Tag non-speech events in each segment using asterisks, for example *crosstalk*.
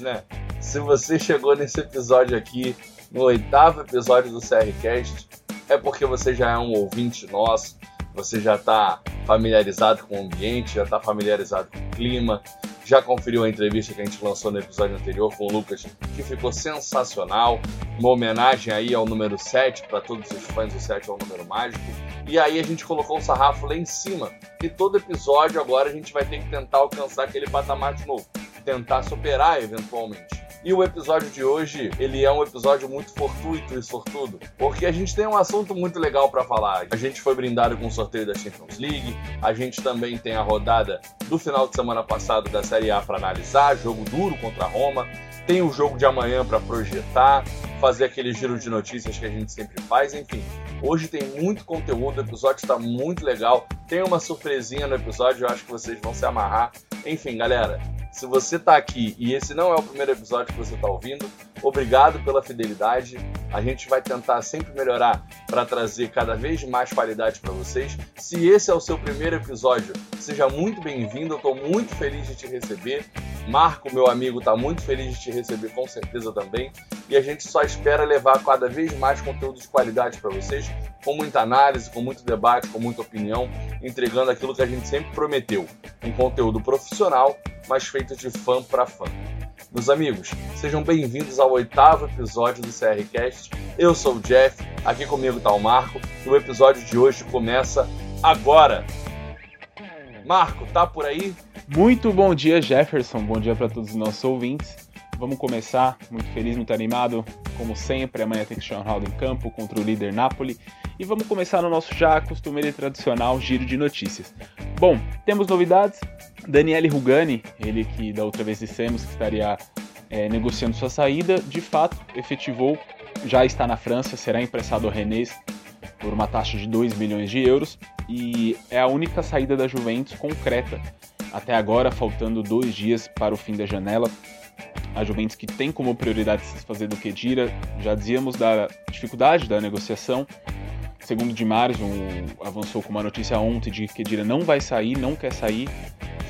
né? Se você chegou nesse episódio aqui, no oitavo episódio do CRCast, é porque você já é um ouvinte nosso, você já está familiarizado com o ambiente, já está familiarizado com o clima, já conferiu a entrevista que a gente lançou no episódio anterior com o Lucas, que ficou sensacional. Uma homenagem aí ao número 7, para todos os fãs, o 7 é um número mágico. E aí a gente colocou o sarrafo lá em cima. E todo episódio agora a gente vai ter que tentar alcançar aquele patamar de novo. Tentar superar eventualmente. E o episódio de hoje, ele é um episódio muito fortuito e sortudo, porque a gente tem um assunto muito legal para falar. A gente foi brindado com o sorteio da Champions League, a gente também tem a rodada do final de semana passado da Série A para analisar, jogo duro contra a Roma, tem o jogo de amanhã para projetar, fazer aquele giro de notícias que a gente sempre faz, enfim. Hoje tem muito conteúdo, o episódio está muito legal. Tem uma surpresinha no episódio, eu acho que vocês vão se amarrar. Enfim, galera, se você está aqui e esse não é o primeiro episódio que você está ouvindo, obrigado pela fidelidade. A gente vai tentar sempre melhorar para trazer cada vez mais qualidade para vocês. Se esse é o seu primeiro episódio, seja muito bem-vindo. Eu estou muito feliz de te receber. Marco, meu amigo, está muito feliz de te receber com certeza também. E a gente só espera levar cada vez mais conteúdo de qualidade para vocês, com muita análise, com muito debate, com muita opinião, entregando aquilo que a gente sempre prometeu: um conteúdo profissional mas feito de fã para fã. Meus amigos, sejam bem-vindos ao oitavo episódio do CRCast. Eu sou o Jeff, aqui comigo está o Marco, e o episódio de hoje começa agora. Marco, tá por aí? Muito bom dia, Jefferson. Bom dia para todos os nossos ouvintes. Vamos começar, muito feliz, muito animado, como sempre. Amanhã tem Cristiano Ronaldo em campo contra o líder Napoli. E vamos começar no nosso já costumeiro e tradicional giro de notícias. Bom, temos novidades, Daniele Rugani, ele que da outra vez dissemos que estaria é, negociando sua saída, de fato efetivou, já está na França, será emprestado ao Rennes por uma taxa de 2 milhões de euros e é a única saída da Juventus concreta até agora, faltando dois dias para o fim da janela. A Juventus que tem como prioridade se fazer do Kedira, já dizíamos da dificuldade da negociação. Segundo Di Marzio, avançou com uma notícia ontem de que Kedira não vai sair, não quer sair,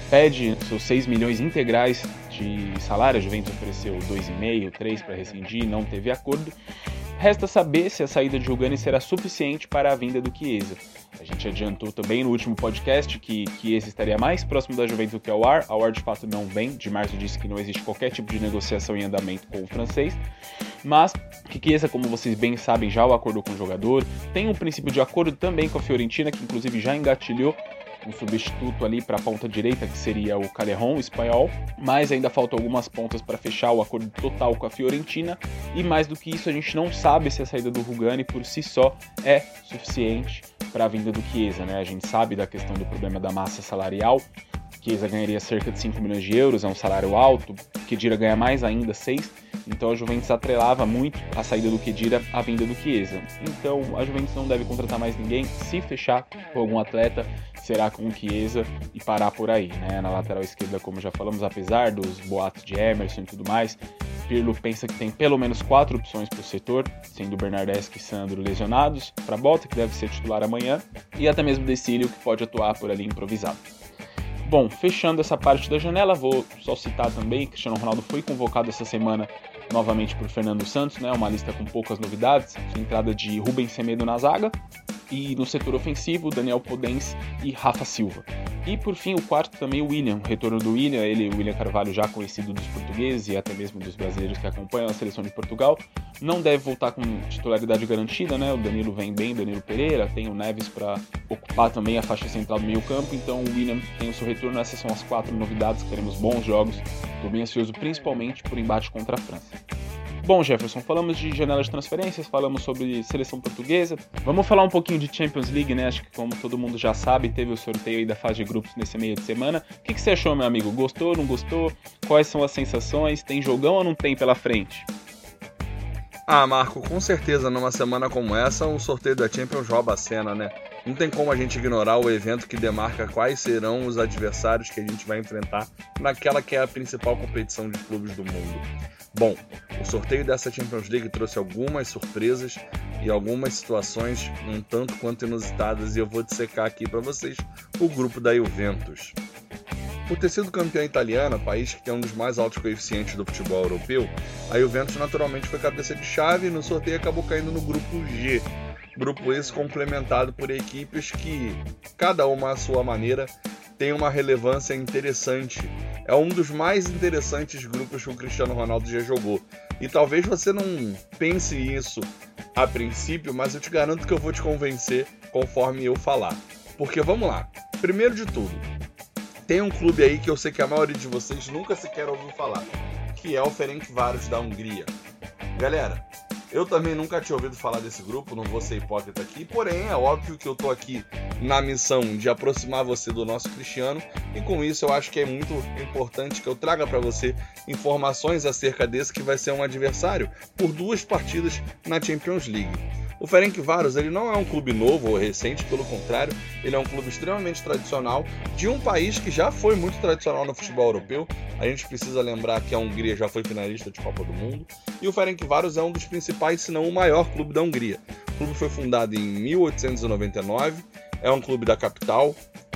pede seus 6 milhões integrais de salário, a Juventus ofereceu 2,5, 3 para rescindir, não teve acordo. Resta saber se a saída de Rugani será suficiente para a vinda do Chiesa. A gente adiantou também no último podcast que Chiesa estaria mais próximo da Juventus do que ao Ar. Ao Ar de fato não vem. De março disse que não existe qualquer tipo de negociação em andamento com o francês. Mas que Chiesa, como vocês bem sabem, já o acordou com o jogador. Tem um princípio de acordo também com a Fiorentina, que inclusive já engatilhou um substituto ali para a ponta direita, que seria o Calerron, espanhol, mas ainda faltam algumas pontas para fechar o acordo total com a Fiorentina, e mais do que isso, a gente não sabe se a saída do Rugani por si só é suficiente para a vinda do Chiesa, né? A gente sabe da questão do problema da massa salarial, Chiesa ganharia cerca de 5 milhões de euros, é um salário alto, Kedira ganha mais ainda, 6, então a Juventus atrelava muito a saída do Kedira à vinda do Chiesa. Então a Juventus não deve contratar mais ninguém, se fechar com algum atleta, será com o Chiesa e parar por aí, né? Na lateral esquerda, como já falamos, apesar dos boatos de Emerson e tudo mais, Pirlo pensa que tem pelo menos quatro opções para o setor, sendo Bernardeschi e Sandro lesionados, para Bota, que deve ser titular amanhã, e até mesmo Decílio, que pode atuar por ali improvisado. Bom, fechando essa parte da janela, vou só citar também, Cristiano Ronaldo foi convocado essa semana novamente por Fernando Santos, né? Uma lista com poucas novidades, entrada de Rubens Semedo na zaga, e no setor ofensivo, Daniel Podence e Rafa Silva. E por fim, o quarto também, o William, o retorno do William, ele, o William Carvalho, já conhecido dos portugueses e até mesmo dos brasileiros que acompanham a seleção de Portugal, não deve voltar com titularidade garantida, né? O Danilo vem bem, Danilo Pereira, tem o Neves para ocupar também a faixa central do meio-campo, então o William tem o seu retorno. Essas são as quatro novidades, queremos bons jogos. Estou bem ansioso, principalmente por embate contra a França. Bom, Jefferson, falamos de janela de transferências, falamos sobre seleção portuguesa. Vamos falar um pouquinho de Champions League, né? Acho que, como todo mundo já sabe, teve o sorteio aí da fase de grupos nesse meio de semana. O que, que você achou, meu amigo? Gostou, não gostou? Quais são as sensações? Tem jogão ou não tem pela frente? Ah, Marco, com certeza numa semana como essa, o sorteio da Champions rouba a cena, né? Não tem como a gente ignorar o evento que demarca quais serão os adversários que a gente vai enfrentar naquela que é a principal competição de clubes do mundo. Bom, o sorteio dessa Champions League trouxe algumas surpresas e algumas situações um tanto quanto inusitadas e eu vou dissecar aqui para vocês o grupo da Juventus. Por ter sido campeã italiana, país que tem um dos mais altos coeficientes do futebol europeu, a Juventus naturalmente foi cabeça de chave e no sorteio acabou caindo no grupo G. Grupo esse complementado por equipes que, cada uma à sua maneira, tem uma relevância interessante. É um dos mais interessantes grupos que o Cristiano Ronaldo já jogou. E talvez você não pense isso a princípio, mas eu te garanto que eu vou te convencer conforme eu falar. Porque vamos lá. Primeiro de tudo, tem um clube aí que eu sei que a maioria de vocês nunca sequer ouviu falar, que é o Ferencváros da Hungria. Galera, eu também nunca tinha ouvido falar desse grupo, não vou ser hipócrita aqui, porém é óbvio que eu tô aqui na missão de aproximar você do nosso Cristiano e com isso eu acho que é muito importante que eu traga para você informações acerca desse que vai ser um adversário por duas partidas na Champions League. O Ferencváros ele não é um clube novo ou recente, pelo contrário, ele é um clube extremamente tradicional de um país que já foi muito tradicional no futebol europeu. A gente precisa lembrar que a Hungria já foi finalista de Copa do Mundo e o Ferencváros é um dos principais, se não o maior clube da Hungria. O clube foi fundado em 1899, é um clube da capital,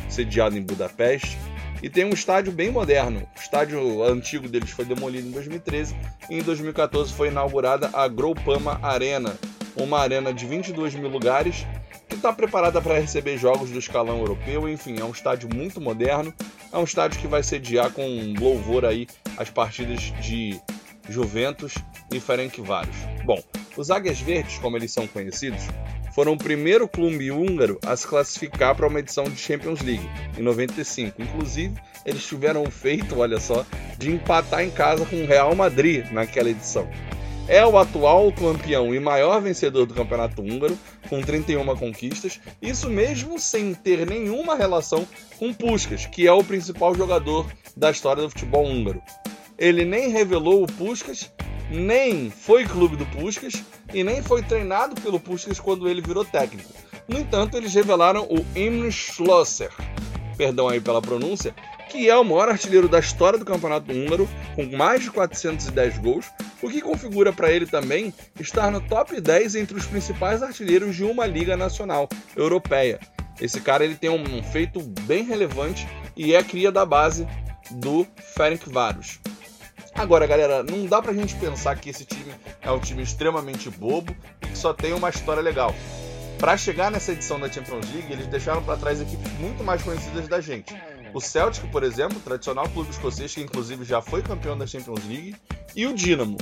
sediado em Budapeste e tem um estádio bem moderno. O estádio antigo deles foi demolido em 2013 e em 2014 foi inaugurada a Groupama Arena, uma arena de 22 mil lugares que está preparada para receber jogos do escalão europeu. Enfim, é um estádio muito moderno, é um estádio que vai sediar com louvor aí as partidas de Juventus e Ferencváros. Bom, os Águias Verdes, como eles são conhecidos, foram o primeiro clube húngaro a se classificar para uma edição de Champions League em 95. Inclusive, eles tiveram o feito, olha só, de empatar em casa com o Real Madrid naquela edição é o atual campeão e maior vencedor do campeonato húngaro, com 31 conquistas, isso mesmo sem ter nenhuma relação com Puskas, que é o principal jogador da história do futebol húngaro. Ele nem revelou o Puskas, nem foi clube do Puskas e nem foi treinado pelo Puskas quando ele virou técnico. No entanto, eles revelaram o Imre Schlosser, perdão aí pela pronúncia, que é o maior artilheiro da história do campeonato húngaro, com mais de 410 gols, o que configura para ele também estar no top 10 entre os principais artilheiros de uma liga nacional europeia. Esse cara ele tem um feito bem relevante e é cria da base do Ferencváros. Agora, galera, não dá pra gente pensar que esse time é um time extremamente bobo e que só tem uma história legal. Para chegar nessa edição da Champions League, eles deixaram para trás equipes muito mais conhecidas da gente. O Celtic, por exemplo, tradicional clube escocês que inclusive já foi campeão da Champions League, e o Dinamo.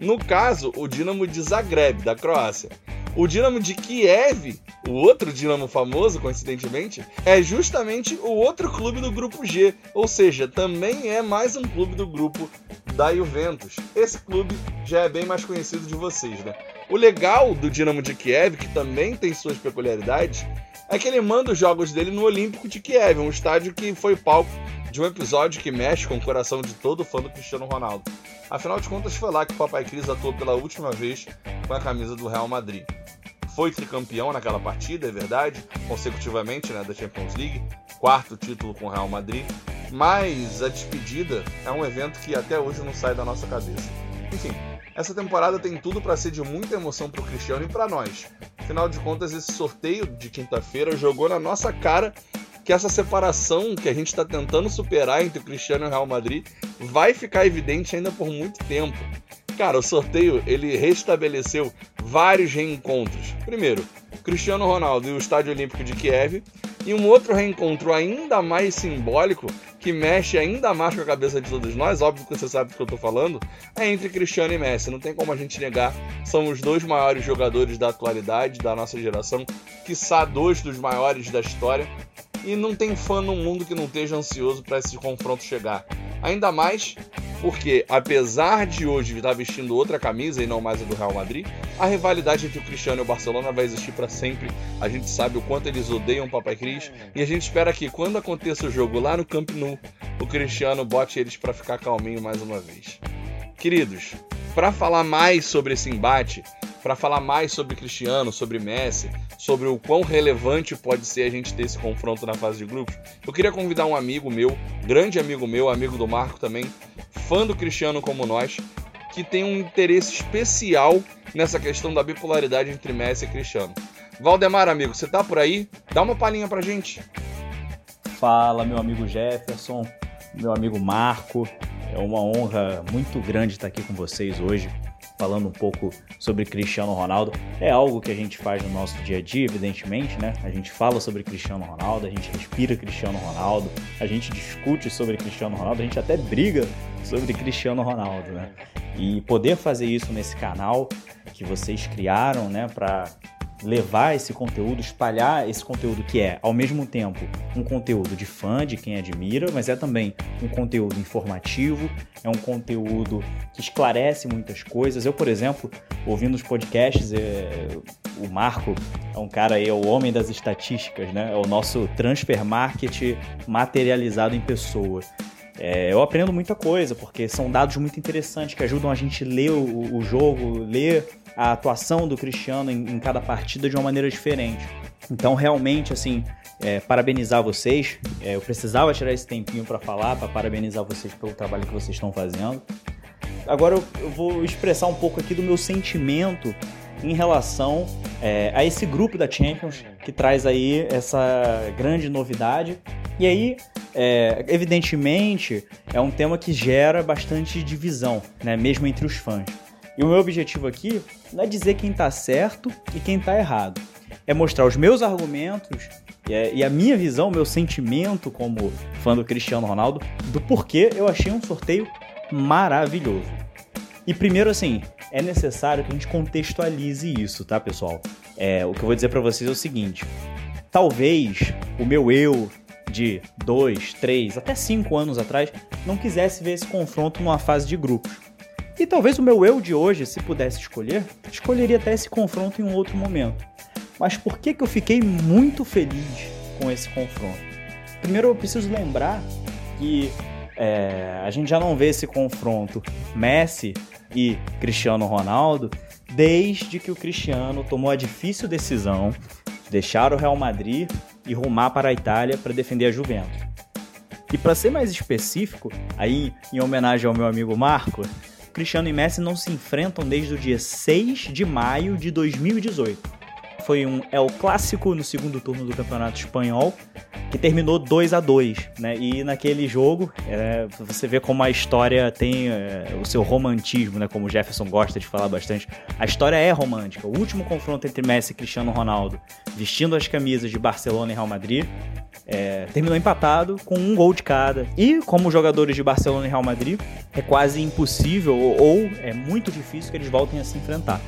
No caso, o Dinamo de Zagreb, da Croácia. O Dinamo de Kiev, o outro Dinamo famoso, coincidentemente, é justamente o outro clube do grupo G, ou seja, também é mais um clube do grupo da Juventus. Esse clube já é bem mais conhecido de vocês, né? O legal do Dinamo de Kiev, que também tem suas peculiaridades, é que ele manda os jogos dele no Olímpico de Kiev, um estádio que foi palco de um episódio que mexe com o coração de todo fã do Cristiano Ronaldo. Afinal de contas, foi lá que o Papai Cris atuou pela última vez com a camisa do Real Madrid. Foi tricampeão naquela partida, é verdade, consecutivamente né, da Champions League, quarto título com o Real Madrid, mas a despedida é um evento que até hoje não sai da nossa cabeça. Enfim, essa temporada tem tudo para ser de muita emoção para o Cristiano e para nós. Afinal de contas, esse sorteio de quinta-feira jogou na nossa cara que essa separação que a gente está tentando superar entre o Cristiano e o Real Madrid vai ficar evidente ainda por muito tempo. Cara, o sorteio ele restabeleceu vários reencontros. Primeiro, Cristiano Ronaldo e o Estádio Olímpico de Kiev, e um outro reencontro ainda mais simbólico que mexe ainda mais com a cabeça de todos nós, óbvio que você sabe do que eu tô falando, é entre Cristiano e Messi. Não tem como a gente negar, são os dois maiores jogadores da atualidade, da nossa geração, quiçá dois dos maiores da história. E não tem fã no mundo que não esteja ansioso para esse confronto chegar. Ainda mais porque, apesar de hoje estar vestindo outra camisa e não mais a do Real Madrid, a rivalidade entre o Cristiano e o Barcelona vai existir para sempre. A gente sabe o quanto eles odeiam o Papai Cris e a gente espera que, quando aconteça o jogo lá no Camp Nou, o Cristiano bote eles para ficar calminho mais uma vez. Queridos, para falar mais sobre esse embate, para falar mais sobre Cristiano, sobre Messi, sobre o quão relevante pode ser a gente ter esse confronto na fase de grupos, eu queria convidar um amigo meu, grande amigo meu, amigo do Marco também, fã do Cristiano como nós, que tem um interesse especial nessa questão da bipolaridade entre Messi e Cristiano. Valdemar, amigo, você tá por aí? Dá uma palhinha pra gente. Fala, meu amigo Jefferson. meu amigo Marco. É uma honra muito grande estar aqui com vocês hoje, falando um pouco sobre Cristiano Ronaldo. É algo que a gente faz no nosso dia a dia, evidentemente, né? A gente fala sobre Cristiano Ronaldo, a gente respira Cristiano Ronaldo, a gente discute sobre Cristiano Ronaldo, a gente até briga sobre Cristiano Ronaldo, né? E poder fazer isso nesse canal que vocês criaram, né, para levar esse conteúdo, espalhar esse conteúdo que é, ao mesmo tempo, um conteúdo de fã, de quem admira, mas é também um conteúdo informativo, é um conteúdo que esclarece muitas coisas. Eu, por exemplo, ouvindo os podcasts, é, o Marco é um cara aí, é o homem das estatísticas, né? É o nosso transfer market materializado em pessoa. É, eu aprendo muita coisa, porque são dados muito interessantes que ajudam a gente ler o, o jogo, ler a atuação do Cristiano em, em, cada partida de uma maneira diferente. Então, realmente, assim, é, parabenizar vocês. É, eu precisava tirar esse tempinho para falar, para parabenizar vocês pelo trabalho que vocês estão fazendo. Agora eu, eu, vou expressar um pouco aqui do meu sentimento em relação é, a esse grupo da Champions que traz aí essa grande novidade. E aí, é, evidentemente, é um tema que gera bastante divisão, né, mesmo entre os fãs. E o meu objetivo aqui não é dizer quem está certo e quem está errado. É mostrar os meus argumentos e a minha visão, meu sentimento como fã do Cristiano Ronaldo, do porquê eu achei um sorteio maravilhoso. E primeiro, assim, é necessário que a gente contextualize isso, tá, pessoal? É, o que eu vou dizer para vocês é o seguinte: talvez o meu eu de dois, três, até cinco anos atrás não quisesse ver esse confronto numa fase de grupos. E talvez o meu eu de hoje, se pudesse escolher, escolheria até esse confronto em um outro momento. Mas por que, que eu fiquei muito feliz com esse confronto? Primeiro eu preciso lembrar que é, a gente já não vê esse confronto Messi e Cristiano Ronaldo desde que o Cristiano tomou a difícil decisão de deixar o Real Madrid e rumar para a Itália para defender a Juventus. E para ser mais específico, aí em homenagem ao meu amigo Marco, Cristiano e Messi não se enfrentam desde o dia 6 de maio de 2018. Foi um o clássico no segundo turno do Campeonato Espanhol, que terminou 2 a 2 né? E naquele jogo, é, você vê como a história tem é, o seu romantismo, né? Como o Jefferson gosta de falar bastante. A história é romântica. O último confronto entre Messi e Cristiano Ronaldo, vestindo as camisas de Barcelona e Real Madrid, é, terminou empatado com um gol de cada. E como jogadores de Barcelona e Real Madrid, é quase impossível ou é muito difícil que eles voltem a se enfrentar.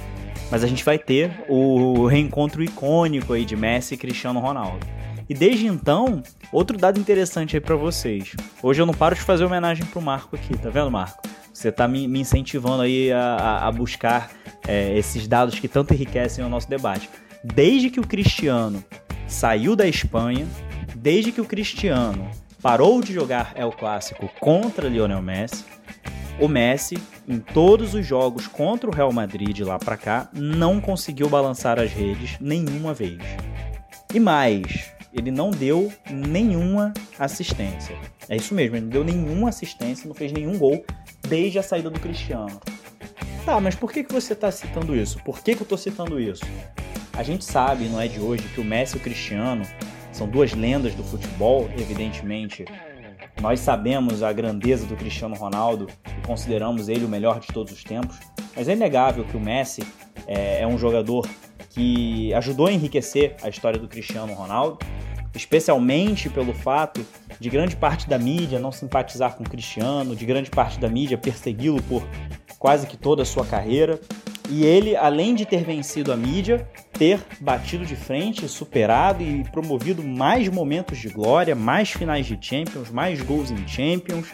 Mas a gente vai ter o reencontro icônico aí de Messi e Cristiano Ronaldo. E desde então, outro dado interessante aí para vocês. Hoje eu não paro de fazer homenagem pro Marco aqui, tá vendo, Marco? Você tá me, incentivando aí a, a buscar é, esses dados que tanto enriquecem o nosso debate. Desde que o Cristiano saiu da Espanha, desde que o Cristiano parou de jogar El Clássico contra Lionel Messi, o Messi, em todos os jogos contra o Real Madrid lá para cá, não conseguiu balançar as redes nenhuma vez. E mais, ele não deu nenhuma assistência. É isso mesmo, ele não deu nenhuma assistência, não fez nenhum gol desde a saída do Cristiano. Tá, mas por que, que você está citando isso? Por que, que eu estou citando isso? A gente sabe, não é de hoje, que o Messi e o Cristiano são duas lendas do futebol, evidentemente. Nós sabemos a grandeza do Cristiano Ronaldo e consideramos ele o melhor de todos os tempos, mas é inegável que o Messi é, é um jogador que ajudou a enriquecer a história do Cristiano Ronaldo, especialmente pelo fato de grande parte da mídia não simpatizar com o Cristiano, de grande parte da mídia persegui-lo por quase que toda a sua carreira. E ele, além de ter vencido a mídia, ter batido de frente, superado e promovido mais momentos de glória, mais finais de Champions, mais gols em Champions,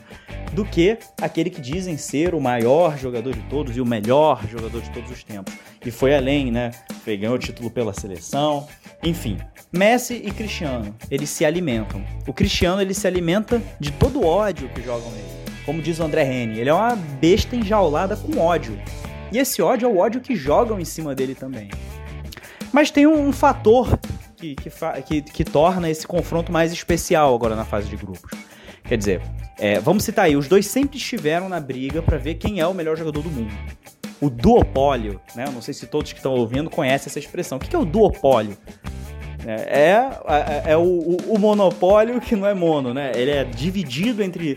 do que aquele que dizem ser o maior jogador de todos e o melhor jogador de todos os tempos. E foi além, né? Foi, ganhou o título pela seleção. Enfim, Messi e Cristiano, eles se alimentam. O Cristiano, ele se alimenta de todo o ódio que jogam nele. Como diz o André Reni, ele é uma besta enjaulada com ódio. E esse ódio é o ódio que jogam em cima dele também. Mas tem um, fator que, que, que, que, torna esse confronto mais especial agora na fase de grupos. Quer dizer, é, vamos citar aí, os dois sempre estiveram na briga para ver quem é o melhor jogador do mundo. O duopólio, né? Não sei se todos que estão ouvindo conhecem essa expressão. O que é o duopólio? É, é, é, é o, o, monopólio que não é mono, né? Ele é dividido entre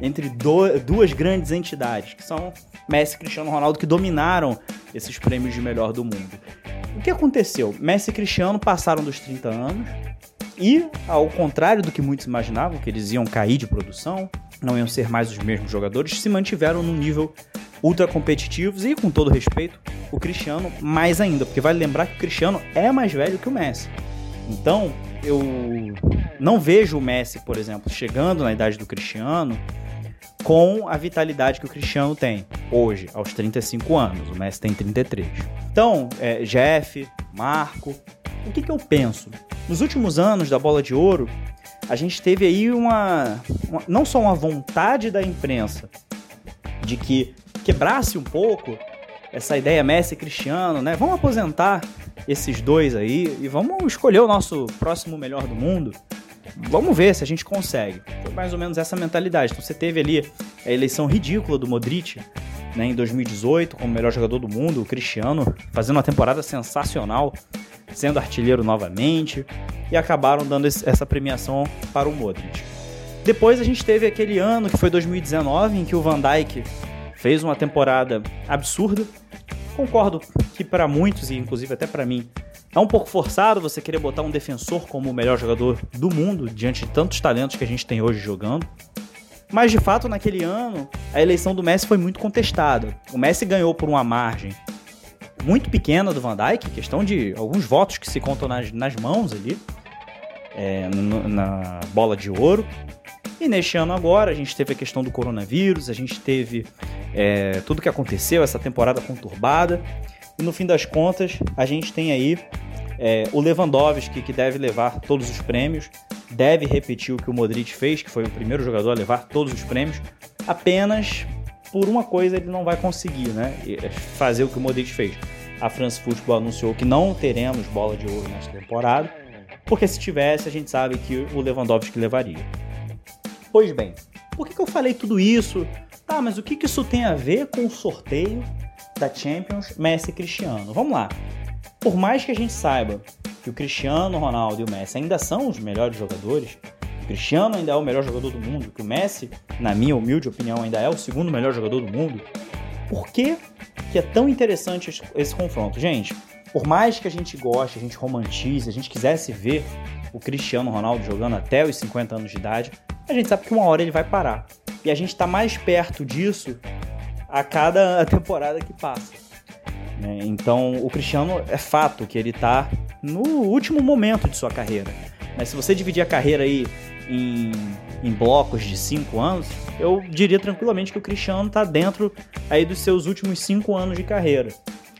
entre do, duas grandes entidades, que são Messi e Cristiano Ronaldo, que dominaram esses prêmios de melhor do mundo. O que aconteceu? Messi e Cristiano passaram dos 30 anos e, ao contrário do que muitos imaginavam, que eles iam cair de produção, não iam ser mais os mesmos jogadores, se mantiveram num nível ultra competitivos e, com todo respeito, o Cristiano mais ainda, porque vale lembrar que o Cristiano é mais velho que o Messi. Então, eu não vejo o Messi, por exemplo, chegando na idade do Cristiano com a vitalidade que o Cristiano tem hoje, aos 35 anos. O Messi tem 33. Então, é, Jeff, Marco, o que, que eu penso? Nos últimos anos da Bola de Ouro, a gente teve aí uma, uma não só uma vontade da imprensa de que quebrasse um pouco essa ideia Messi e Cristiano, né? Vamos aposentar esses dois aí e vamos escolher o nosso próximo melhor do mundo. Vamos ver se a gente consegue. Foi mais ou menos essa mentalidade. Então você teve ali a eleição ridícula do Modric, né, em 2018, como melhor jogador do mundo, o Cristiano fazendo uma temporada sensacional, sendo artilheiro novamente, e acabaram dando essa premiação para o Modric. Depois a gente teve aquele ano que foi 2019, em que o Van Dijk fez uma temporada absurda. Concordo que para muitos, e inclusive até para mim, é um pouco forçado você querer botar um defensor como o melhor jogador do mundo diante de tantos talentos que a gente tem hoje jogando. Mas de fato, naquele ano, a eleição do Messi foi muito contestada. O Messi ganhou por uma margem muito pequena do Van Dijk, questão de alguns votos que se contam nas, nas mãos ali, é, na bola de ouro. E neste ano agora, a gente teve a questão do coronavírus, a gente teve é, tudo que aconteceu, essa temporada conturbada. E no fim das contas, a gente tem aí é, o Lewandowski, que deve levar todos os prêmios, deve repetir o que o Modric fez, que foi o primeiro jogador a levar todos os prêmios. Apenas por uma coisa ele não vai conseguir, né? É fazer o que o Modric fez. A France Football anunciou que não teremos bola de ouro nesta temporada, porque se tivesse, a gente sabe que o Lewandowski levaria. Pois bem, por que, que eu falei tudo isso? Ah, mas o que, que isso tem a ver com o sorteio da Champions Messi e Cristiano? Vamos lá. Por mais que a gente saiba que o Cristiano Ronaldo e o Messi ainda são os melhores jogadores, o Cristiano ainda é o melhor jogador do mundo, que o Messi, na minha humilde opinião, ainda é o segundo melhor jogador do mundo, por que, que é tão interessante esse, confronto? Gente, por mais que a gente goste, a gente romantize, a gente quisesse ver o Cristiano Ronaldo jogando até os 50 anos de idade, a gente sabe que uma hora ele vai parar. E a gente está mais perto disso a cada *laughs* temporada que passa. Né? Então, o Cristiano é fato que ele está no último momento de sua carreira. Mas se você dividir a carreira aí em, em blocos de cinco anos, eu diria tranquilamente que o Cristiano está dentro aí dos seus últimos cinco anos de carreira.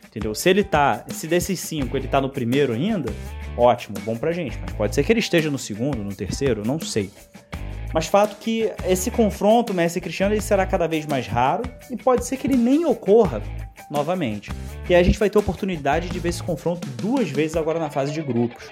Entendeu? Se ele tá, se desses cinco ele tá no primeiro ainda, ótimo, bom pra gente. Mas pode ser que ele esteja no segundo, no terceiro, não sei. Mas fato que esse confronto Messi e Cristiano ele será cada vez mais raro e pode ser que ele nem ocorra novamente. E aí a gente vai ter oportunidade de ver esse confronto duas vezes agora na fase de grupos.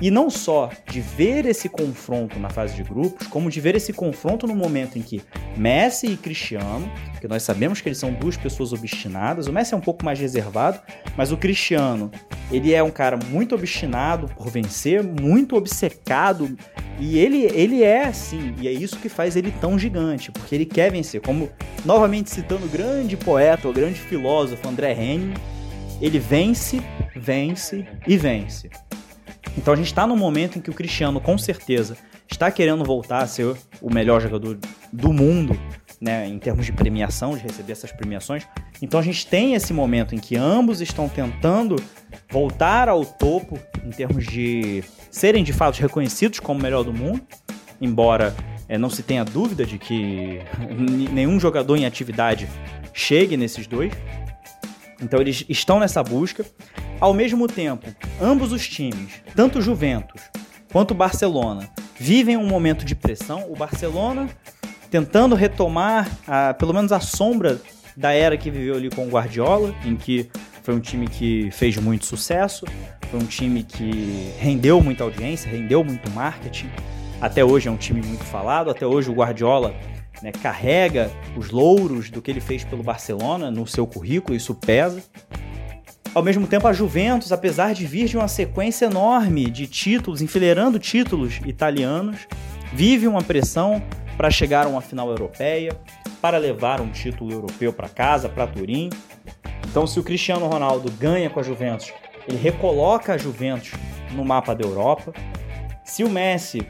E não só de ver esse confronto na fase de grupos, como de ver esse confronto no momento em que Messi e Cristiano, que nós sabemos que eles são duas pessoas obstinadas, o Messi é um pouco mais reservado, mas o Cristiano, ele é um cara muito obstinado por vencer, muito obcecado, e ele, ele é assim, e é isso que faz ele tão gigante, porque ele quer vencer. Como, novamente citando o grande poeta, o grande filósofo André Henning, ele vence, vence e vence. Então a gente está num momento em que o Cristiano, com certeza, está querendo voltar a ser o melhor jogador do mundo, né, em termos de premiação, de receber essas premiações. Então a gente tem esse momento em que ambos estão tentando voltar ao topo em termos de serem de fato reconhecidos como o melhor do mundo, embora é, não se tenha dúvida de que nenhum jogador em atividade chegue nesses dois. Então eles estão nessa busca. Ao mesmo tempo, ambos os times, tanto Juventus quanto Barcelona, vivem um momento de pressão. O Barcelona tentando retomar a, pelo menos a sombra da era que viveu ali com o Guardiola, em que foi um time que fez muito sucesso, foi um time que rendeu muita audiência, rendeu muito marketing. Até hoje é um time muito falado, até hoje o Guardiola né, carrega os louros do que ele fez pelo Barcelona no seu currículo, isso pesa. Ao mesmo tempo, a Juventus, apesar de vir de uma sequência enorme de títulos, enfileirando títulos italianos, vive uma pressão para chegar a uma final europeia, para levar um título europeu para casa, para Turim. Então, se o Cristiano Ronaldo ganha com a Juventus, ele recoloca a Juventus no mapa da Europa. Se o Messi,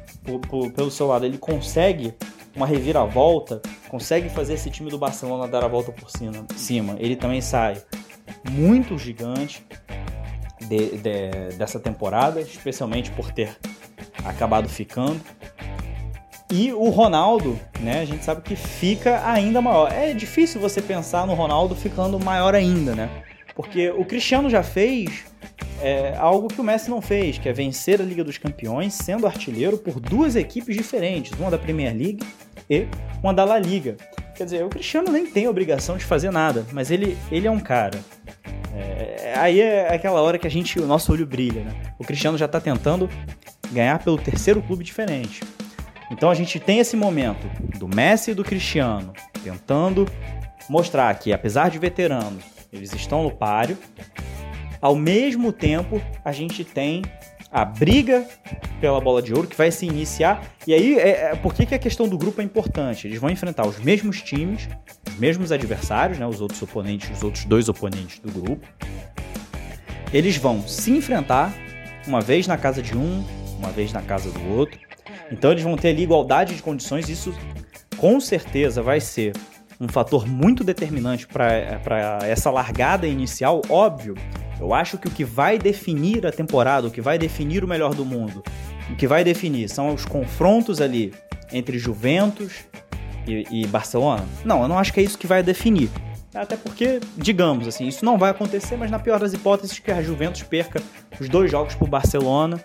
pelo seu lado, ele consegue uma reviravolta, consegue fazer esse time do Barcelona dar a volta por cima ele também sai muito gigante de, de, dessa temporada, especialmente por ter acabado ficando. E o Ronaldo, né, a gente sabe que fica ainda maior. É difícil você pensar no Ronaldo ficando maior ainda, né? Porque o Cristiano já fez é, algo que o Messi não fez, que é vencer a Liga dos Campeões sendo artilheiro por duas equipes diferentes, uma da Premier League e uma da La Liga. Quer dizer, o Cristiano nem tem obrigação de fazer nada, mas ele, ele é um cara. É, aí é aquela hora que a gente, o nosso olho brilha, né? O Cristiano já está tentando ganhar pelo terceiro clube diferente. Então a gente tem esse momento do Messi e do Cristiano tentando mostrar que, apesar de veteranos, eles estão no páreo. Ao mesmo tempo, a gente tem a briga pela bola de ouro que vai se iniciar. E aí, é, é, por que, que a questão do grupo é importante? Eles vão enfrentar os mesmos times, os mesmos adversários, né, os outros oponentes, os outros dois oponentes do grupo. Eles vão se enfrentar uma vez na casa de um, uma vez na casa do outro. Então eles vão ter ali igualdade de condições. Isso com certeza vai ser um fator muito determinante para essa largada inicial. Óbvio, eu acho que o que vai definir a temporada, o que vai definir o melhor do mundo, o que vai definir são os confrontos ali entre Juventus e, e Barcelona. Não, eu não acho que é isso que vai definir. Até porque, digamos assim, isso não vai acontecer, mas na pior das hipóteses que a Juventus perca os dois jogos para o Barcelona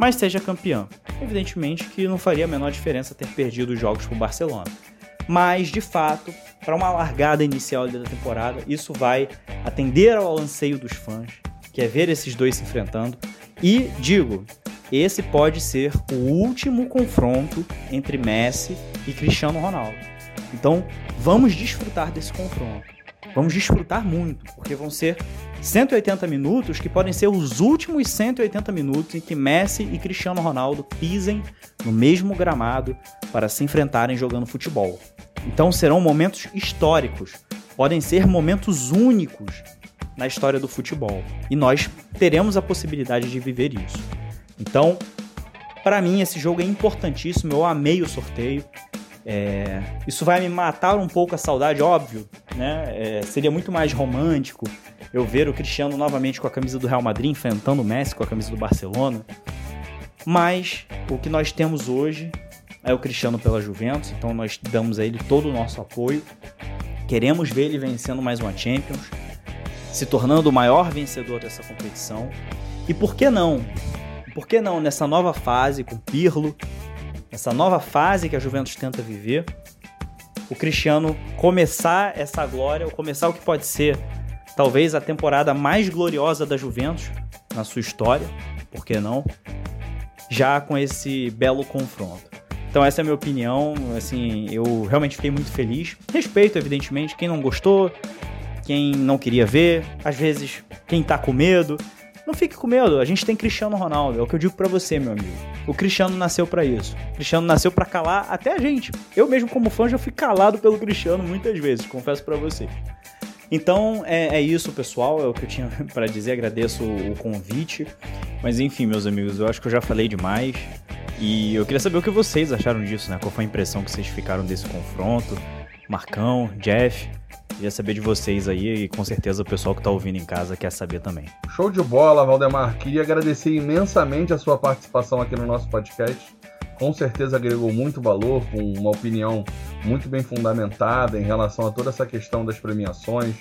mas seja campeão. Evidentemente que não faria a menor diferença ter perdido os jogos para o Barcelona. Mas, de fato, para uma largada inicial da temporada, isso vai atender ao anseio dos fãs, que é ver esses dois se enfrentando. E, digo, esse pode ser o último confronto entre Messi e Cristiano Ronaldo. Então, vamos desfrutar desse confronto. Vamos desfrutar muito, porque vão ser 180 minutos que podem ser os últimos 180 minutos em que Messi e Cristiano Ronaldo pisem no mesmo gramado para se enfrentarem jogando futebol. Então serão momentos históricos, podem ser momentos únicos na história do futebol e nós teremos a possibilidade de viver isso. Então, para mim, esse jogo é importantíssimo. Eu amei o sorteio. É, isso vai me matar um pouco a saudade, óbvio, né? É, seria muito mais romântico eu ver o Cristiano novamente com a camisa do Real Madrid enfrentando o Messi com a camisa do Barcelona. Mas o que nós temos hoje é o Cristiano pela Juventus, então nós damos a ele todo o nosso apoio. Queremos ver ele vencendo mais uma Champions, se tornando o maior vencedor dessa competição. E por que não? Por que não nessa nova fase com Pirlo, essa nova fase que a Juventus tenta viver, o Cristiano começar essa glória, ou começar o que pode ser talvez a temporada mais gloriosa da Juventus na sua história, por que não? Já com esse belo confronto. Então essa é a minha opinião, assim, eu realmente fiquei muito feliz. Respeito, evidentemente, quem não gostou, quem não queria ver, às vezes quem tá com medo. Não fique com medo, a gente tem Cristiano Ronaldo, é o que eu digo para você, meu amigo. O Cristiano nasceu para isso. O Cristiano nasceu para calar até a gente. Eu mesmo como fã já fui calado pelo Cristiano muitas vezes, confesso para você. Então é, é, isso, pessoal. É o que eu tinha *laughs* para dizer. Agradeço o, o convite. Mas enfim, meus amigos, eu acho que eu já falei demais. E eu queria saber o que vocês acharam disso, né? Qual foi a impressão que vocês ficaram desse confronto? Marcão, Jeff, queria saber de vocês aí e com certeza o pessoal que está ouvindo em casa quer saber também. Show de bola, Valdemar. Queria agradecer imensamente a sua participação aqui no nosso podcast com certeza agregou muito valor, com uma opinião muito bem fundamentada em relação a toda essa questão das premiações,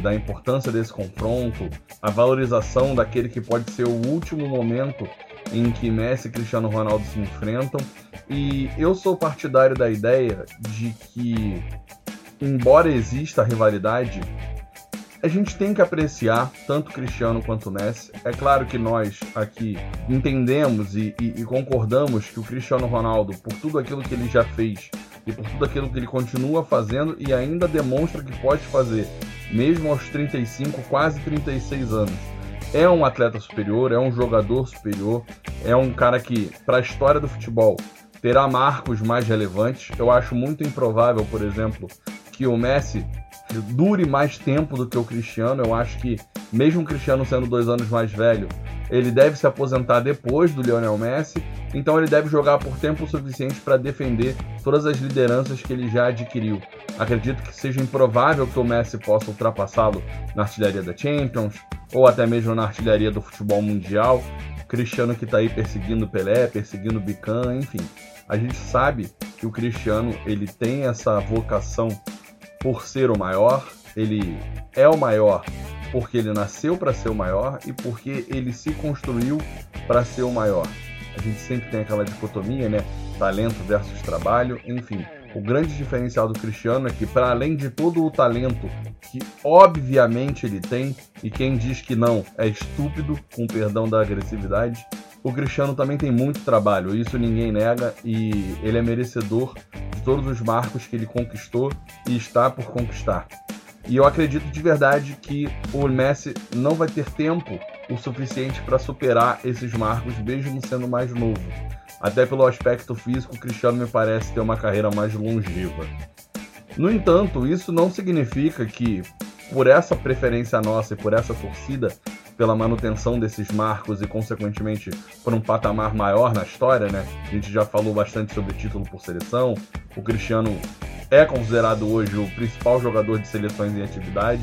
da importância desse confronto, a valorização daquele que pode ser o último momento em que Messi e Cristiano Ronaldo se enfrentam. E eu sou partidário da ideia de que, embora exista rivalidade, a gente tem que apreciar tanto Cristiano quanto Messi. É claro que nós aqui entendemos e, e, e, concordamos que o Cristiano Ronaldo, por tudo aquilo que ele já fez e por tudo aquilo que ele continua fazendo e ainda demonstra que pode fazer, mesmo aos 35, quase 36 anos, é um atleta superior, é um jogador superior, é um cara que, para a história do futebol, terá marcos mais relevantes. Eu acho muito improvável, por exemplo, que o Messi dure mais tempo do que o Cristiano. Eu acho que, mesmo o Cristiano sendo dois anos mais velho, ele deve se aposentar depois do Lionel Messi. Então ele deve jogar por tempo suficiente para defender todas as lideranças que ele já adquiriu. Acredito que seja improvável que o Messi possa ultrapassá-lo na artilharia da Champions ou até mesmo na artilharia do futebol mundial. Cristiano que está aí perseguindo Pelé, perseguindo Bican, enfim. A gente sabe que o Cristiano ele tem essa vocação por ser o maior, ele é o maior porque ele nasceu para ser o maior e porque ele se construiu para ser o maior. A gente sempre tem aquela dicotomia, né? Talento versus trabalho, enfim. O grande diferencial do Cristiano é que, para além de todo o talento que obviamente ele tem, e quem diz que não é estúpido, com perdão da agressividade, o Cristiano também tem muito trabalho, isso ninguém nega, e ele é merecedor de todos os marcos que ele conquistou e está por conquistar. E eu acredito de verdade que o Messi não vai ter tempo o suficiente para superar esses marcos, mesmo sendo mais novo. Até pelo aspecto físico, o Cristiano me parece ter uma carreira mais longeva. No entanto, isso não significa que, por essa preferência nossa e por essa torcida pela manutenção desses marcos e, consequentemente, por um patamar maior na história, né? A gente já falou bastante sobre título por seleção. O Cristiano é considerado hoje o principal jogador de seleções em atividade,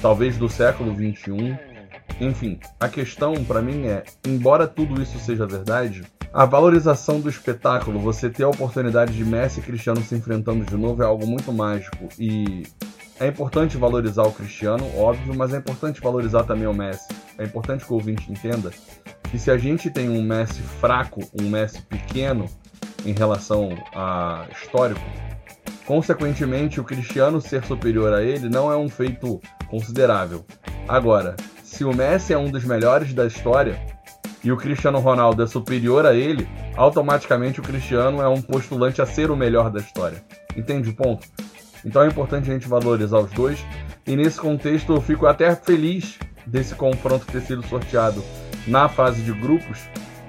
talvez do século 21. Enfim, a questão para mim é, embora tudo isso seja verdade, a valorização do espetáculo, você ter a oportunidade de Messi e Cristiano se enfrentando de novo é algo muito mágico e é importante valorizar o Cristiano, óbvio, mas é importante valorizar também o Messi. É importante que o ouvinte entenda que se a gente tem um Messi fraco, um Messi pequeno em relação a histórico, consequentemente o Cristiano ser superior a ele não é um feito considerável. Agora, se o Messi é um dos melhores da história, e o Cristiano Ronaldo é superior a ele, automaticamente o Cristiano é um postulante a ser o melhor da história. Entende o ponto? Então é importante a gente valorizar os dois. E nesse contexto eu fico até feliz desse confronto ter sido sorteado na fase de grupos,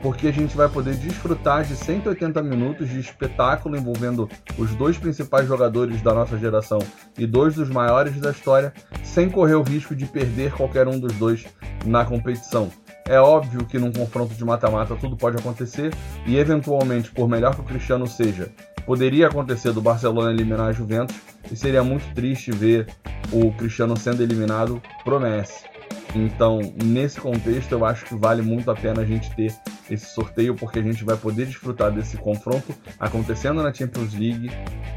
porque a gente vai poder desfrutar de 180 minutos de espetáculo envolvendo os dois principais jogadores da nossa geração e dois dos maiores da história, sem correr o risco de perder qualquer um dos dois na competição. É óbvio que num confronto de mata-mata tudo pode acontecer e eventualmente, por melhor que o Cristiano seja, poderia acontecer do Barcelona eliminar a Juventus e seria muito triste ver o Cristiano sendo eliminado pro Messi. Então, nesse contexto, eu acho que vale muito a pena a gente ter esse sorteio, porque a gente vai poder desfrutar desse confronto acontecendo na Champions League,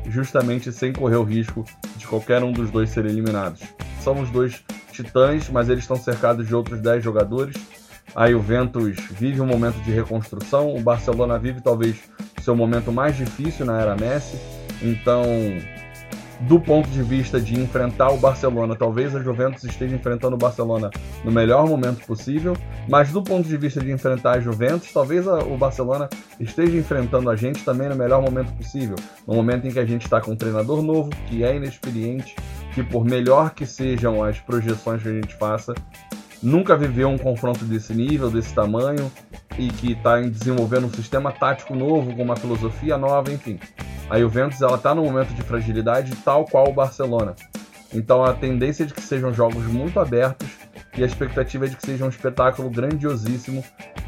justamente sem correr o risco de qualquer um dos dois ser eliminados. São os dois titãs, mas eles estão cercados de outros 10 jogadores a Juventus vive um momento de reconstrução, o Barcelona vive talvez seu momento mais difícil na era Messi. Então, do ponto de vista de enfrentar o Barcelona, talvez a Juventus esteja enfrentando o Barcelona no melhor momento possível, mas do ponto de vista de enfrentar a Juventus, talvez a, o Barcelona esteja enfrentando a gente também no melhor momento possível, no momento em que a gente está com um treinador novo, que é inexperiente, que por melhor que sejam as projeções que a gente faça, nunca viveu um confronto desse nível, desse tamanho, e que está desenvolvendo um sistema tático novo, com uma filosofia nova, enfim. A Juventus ela está num momento de fragilidade tal qual o Barcelona. Então a tendência é de que sejam jogos muito abertos e a expectativa é de que seja um espetáculo grandiosíssimo.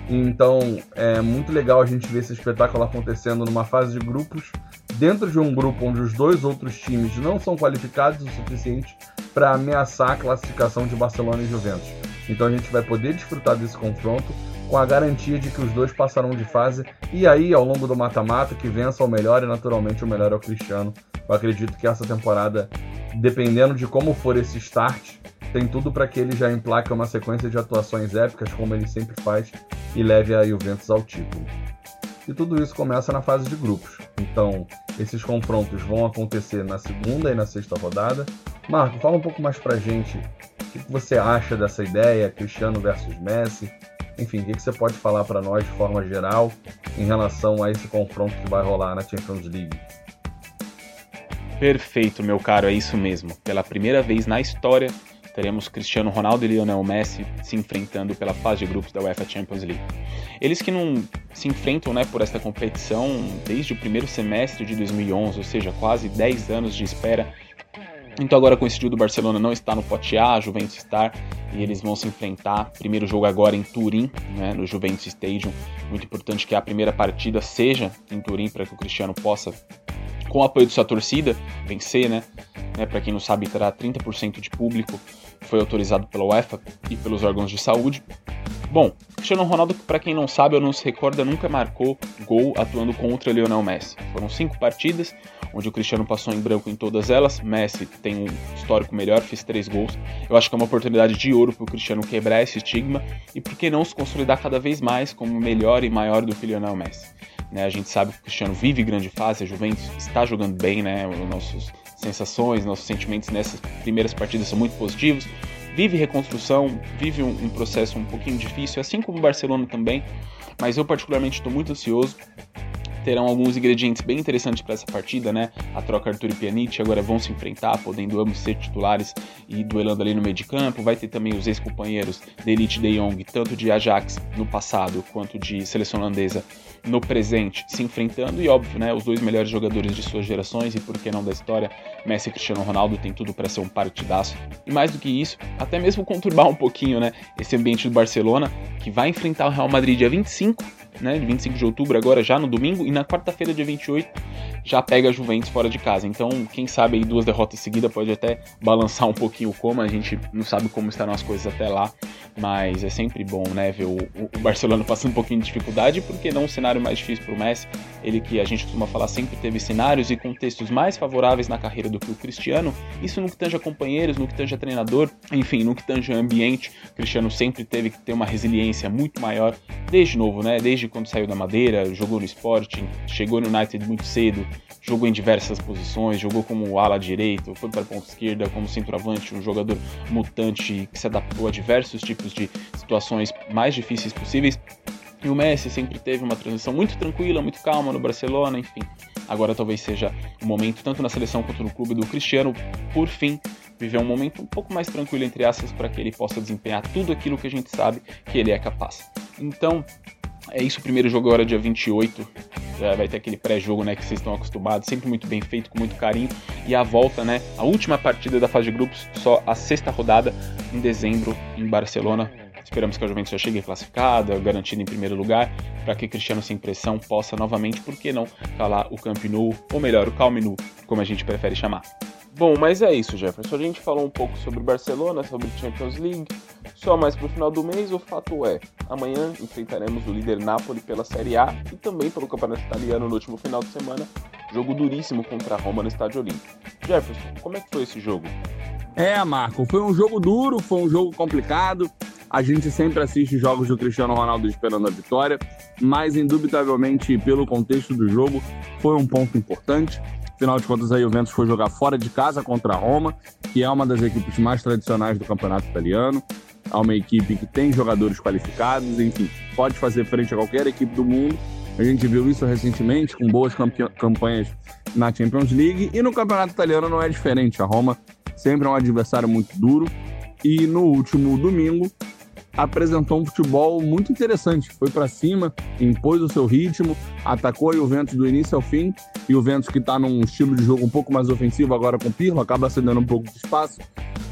Então é muito legal a gente ver esse espetáculo acontecendo numa fase de grupos, dentro de um grupo onde os dois outros times não são qualificados o suficiente para ameaçar a classificação de Barcelona e Juventus. Então a gente vai poder desfrutar desse confronto com a garantia de que os dois passarão de fase e aí ao longo do mata-mata que vença o melhor e naturalmente o melhor é o Cristiano. Eu acredito que essa temporada, dependendo de como for esse start, tem tudo para que ele já emplaque uma sequência de atuações épicas como ele sempre faz e leve a Juventus ao título. E tudo isso começa na fase de grupos. Então, esses confrontos vão acontecer na segunda e na sexta rodada. Marco, fala um pouco mais pra gente o que você acha dessa ideia, Cristiano versus Messi? Enfim, o que você pode falar para nós de forma geral em relação a esse confronto que vai rolar na Champions League? Perfeito, meu caro, é isso mesmo. Pela primeira vez na história, teremos Cristiano Ronaldo e Lionel Messi se enfrentando pela fase de grupos da UEFA Champions League. Eles que não se enfrentam né, por esta competição desde o primeiro semestre de 2011, ou seja, quase 10 anos de espera. Então agora esse do Barcelona não está no pote A, a Juventus está, e eles vão se enfrentar. Primeiro jogo agora em Turim, né, no Juventus Stadium. Muito importante que a primeira partida seja em Turim para que o Cristiano possa com o apoio de sua torcida, vencer, né? né para quem não sabe, terá 30% de público, foi autorizado pela UEFA e pelos órgãos de saúde. Bom, Cristiano Ronaldo, para quem não sabe ou não se recorda, nunca marcou gol atuando contra Lionel Messi. Foram cinco partidas, onde o Cristiano passou em branco em todas elas. Messi tem um histórico melhor, fez três gols. Eu acho que é uma oportunidade de ouro para o Cristiano quebrar esse estigma e por que não se consolidar cada vez mais como melhor e maior do que Lionel Messi. Né, a gente sabe que o Cristiano vive grande fase, a Juventus está jogando bem, né? Nossas sensações, nossos sentimentos nessas primeiras partidas são muito positivos. Vive reconstrução, vive um, um processo um pouquinho difícil, assim como o Barcelona também. Mas eu particularmente estou muito ansioso terão alguns ingredientes bem interessantes para essa partida, né? A troca Arthur e Pjanic agora vão se enfrentar, podendo ambos ser titulares e duelando ali no meio de campo. Vai ter também os ex-companheiros de Elite de Jong, tanto de Ajax no passado quanto de seleção holandesa no presente, se enfrentando. E óbvio, né? Os dois melhores jogadores de suas gerações e por que não da história, Messi e Cristiano Ronaldo, tem tudo para ser um partidaço. E mais do que isso, até mesmo conturbar um pouquinho, né? Esse ambiente do Barcelona, que vai enfrentar o Real Madrid dia 25 né, 25 de outubro, agora já no domingo, e na quarta-feira, dia 28, já pega a Juventus fora de casa. Então, quem sabe aí duas derrotas seguidas pode até balançar um pouquinho o coma, a gente não sabe como estarão as coisas até lá, mas é sempre bom, né, ver o, o Barcelona *laughs* passando um pouquinho de dificuldade, porque não um cenário mais difícil para o Messi, ele que a gente costuma falar sempre teve cenários e contextos mais favoráveis na carreira do que o Cristiano, isso no que tange a companheiros, no que tange a treinador, enfim, no que tange ambiente, o Cristiano sempre teve que ter uma resiliência muito maior, desde novo, né, desde quando saiu da Madeira, jogou no Sporting, chegou no United muito cedo, jogou em diversas posições, jogou como ala direito, foi para a ponta esquerda como centroavante, um jogador mutante que se adaptou a diversos tipos de situações mais difíceis possíveis. E o Messi sempre teve uma transição muito tranquila, muito calma no Barcelona, enfim. Agora talvez seja o momento, tanto na seleção quanto no clube, do Cristiano, por fim, viver um momento um pouco mais tranquilo, entre aspas, para que ele possa desempenhar tudo aquilo que a gente sabe que ele é capaz. Então, é isso, o primeiro jogo agora dia 28. Já vai ter aquele pré-jogo, né, que vocês estão acostumados, sempre muito bem feito, com muito carinho. E a volta, né, a última partida da fase de grupos, só a sexta rodada em dezembro em Barcelona. Esperamos que a Juventus já chegue classificada, garantida em primeiro lugar, para que Cristiano sem pressão possa novamente, por que não, calar o Camp Nou, ou melhor, o Calm Nou, como a gente prefere chamar. Bom, mas é isso, Jefferson. A gente falou um pouco sobre Barcelona, sobre Champions League. Só mais pro final do mês, o fato é: amanhã enfrentaremos o líder Napoli pela Série A e também pelo Campeonato Italiano no último final de semana. Jogo duríssimo contra a Roma no Estádio Olímpico. Jefferson, como é que foi esse jogo? É, Marco, foi um jogo duro, foi um jogo complicado. A gente sempre assiste jogos do Cristiano Ronaldo esperando a vitória, mas indubitavelmente, pelo contexto do jogo, foi um ponto importante. Afinal de contas, a Juventus foi jogar fora de casa contra a Roma, que é uma das equipes mais tradicionais do campeonato italiano. É uma equipe que tem jogadores qualificados, enfim, pode fazer frente a qualquer equipe do mundo. A gente viu isso recentemente com boas campanhas na Champions League e no campeonato italiano não é diferente. A Roma sempre é um adversário muito duro e no último domingo apresentou um futebol muito interessante. Foi para cima, impôs o seu ritmo, atacou a Juventus do início ao fim. E o Juventus que está num estilo de jogo um pouco mais ofensivo agora com o Pirlo, acaba cedendo um pouco de espaço.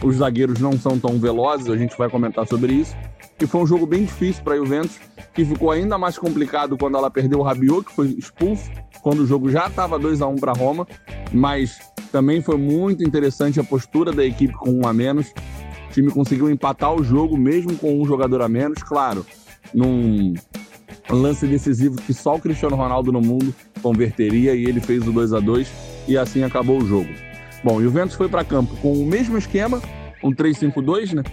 Os zagueiros não são tão velozes, a gente vai comentar sobre isso. E foi um jogo bem difícil para a Juventus, que ficou ainda mais complicado quando ela perdeu o Rabiot, que foi expulso, quando o jogo já estava 2 a 1 para Roma. Mas também foi muito interessante a postura da equipe com um a menos time conseguiu empatar o jogo mesmo com um jogador a menos, claro, num lance decisivo que só o Cristiano Ronaldo no mundo converteria e ele fez o 2 a 2 e assim acabou o jogo. Bom, o Juventus foi para campo com o mesmo esquema, um 3-5-2, né?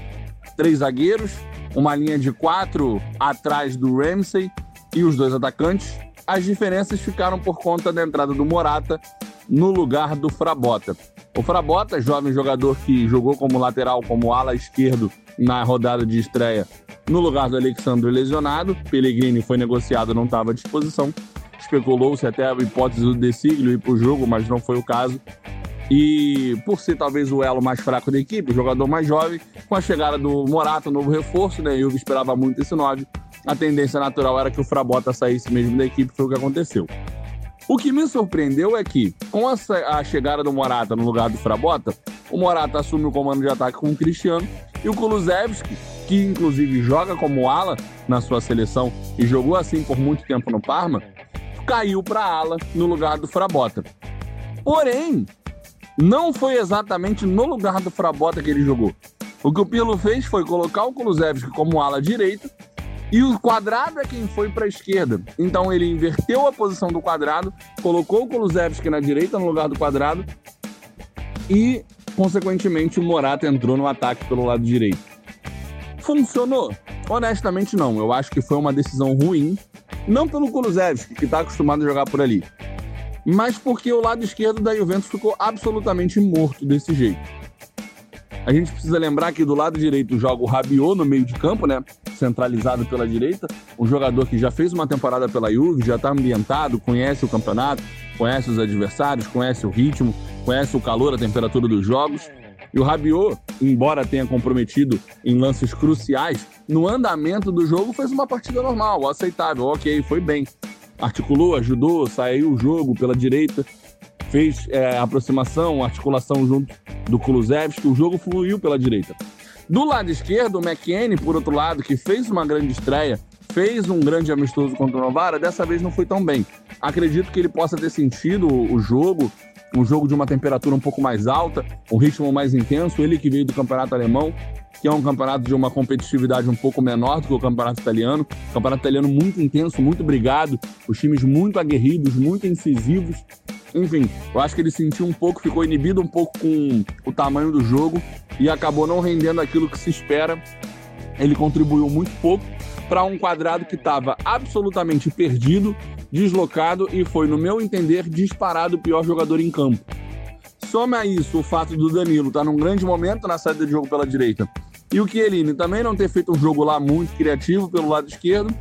Três zagueiros, uma linha de quatro atrás do Ramsey e os dois atacantes. As diferenças ficaram por conta da entrada do Morata no lugar do Frabota. O Frabota, jovem jogador que jogou como lateral, como ala esquerdo na rodada de estreia, no lugar do Alexandre lesionado. Pellegrini foi negociado, não estava à disposição. Especulou-se até a hipótese do Desiglio ir para o jogo, mas não foi o caso. E por ser talvez o elo mais fraco da equipe, o jogador mais jovem, com a chegada do Morata, novo reforço, né? Eu esperava muito esse 9. A tendência natural era que o Frabota saísse mesmo da equipe, foi o que aconteceu. O que me surpreendeu é que, com a, chegada do Morata no lugar do Frabota, o Morata assume o comando de ataque com o Cristiano e o Kulusevski, que inclusive joga como ala na sua seleção e jogou assim por muito tempo no Parma, caiu para ala no lugar do Frabota. Porém, não foi exatamente no lugar do Frabota que ele jogou. O que o Pirlo fez foi colocar o Kulusevski como ala direita e o quadrado é quem foi para a esquerda. Então ele inverteu a posição do quadrado, colocou o Kulusevski na direita no lugar do quadrado e, consequentemente, o Morata entrou no ataque pelo lado direito. Funcionou? Honestamente, não. Eu acho que foi uma decisão ruim. Não pelo Kulusevski, que está acostumado a jogar por ali, mas porque o lado esquerdo da Juventus ficou absolutamente morto desse jeito. A gente precisa lembrar que do lado direito joga o Rabiot no meio de campo, né? Centralizado pela direita. Um jogador que já fez uma temporada pela Juve, já está ambientado, conhece o campeonato, conhece os adversários, conhece o ritmo, conhece o calor, a temperatura dos jogos. E o Rabiot, embora tenha comprometido em lances cruciais, no andamento do jogo fez uma partida normal, aceitável, ok, foi bem. Articulou, ajudou, saiu o jogo pela direita, fez é, aproximação, articulação junto do Kulusevski, o jogo fluiu pela direita. Do lado esquerdo, o McKennie, por outro lado, que fez uma grande estreia, fez um grande amistoso contra o Novara, dessa vez não foi tão bem. Acredito que ele possa ter sentido o jogo, um jogo de uma temperatura um pouco mais alta, um ritmo mais intenso. Ele que veio do campeonato alemão, que é um campeonato de uma competitividade um pouco menor do que o campeonato italiano. Campeonato italiano muito intenso, muito brigado, os times muito aguerridos, muito incisivos. Enfim, eu acho que ele sentiu um pouco, ficou inibido um pouco com o tamanho do jogo e acabou não rendendo aquilo que se espera. Ele contribuiu muito pouco para um quadrado que estava absolutamente perdido, deslocado e foi, no meu entender, disparado o pior jogador em campo. Soma a isso o fato do Danilo estar tá num grande momento na saída de jogo pela direita e o Chiellini também não ter feito um jogo lá muito criativo pelo lado esquerdo.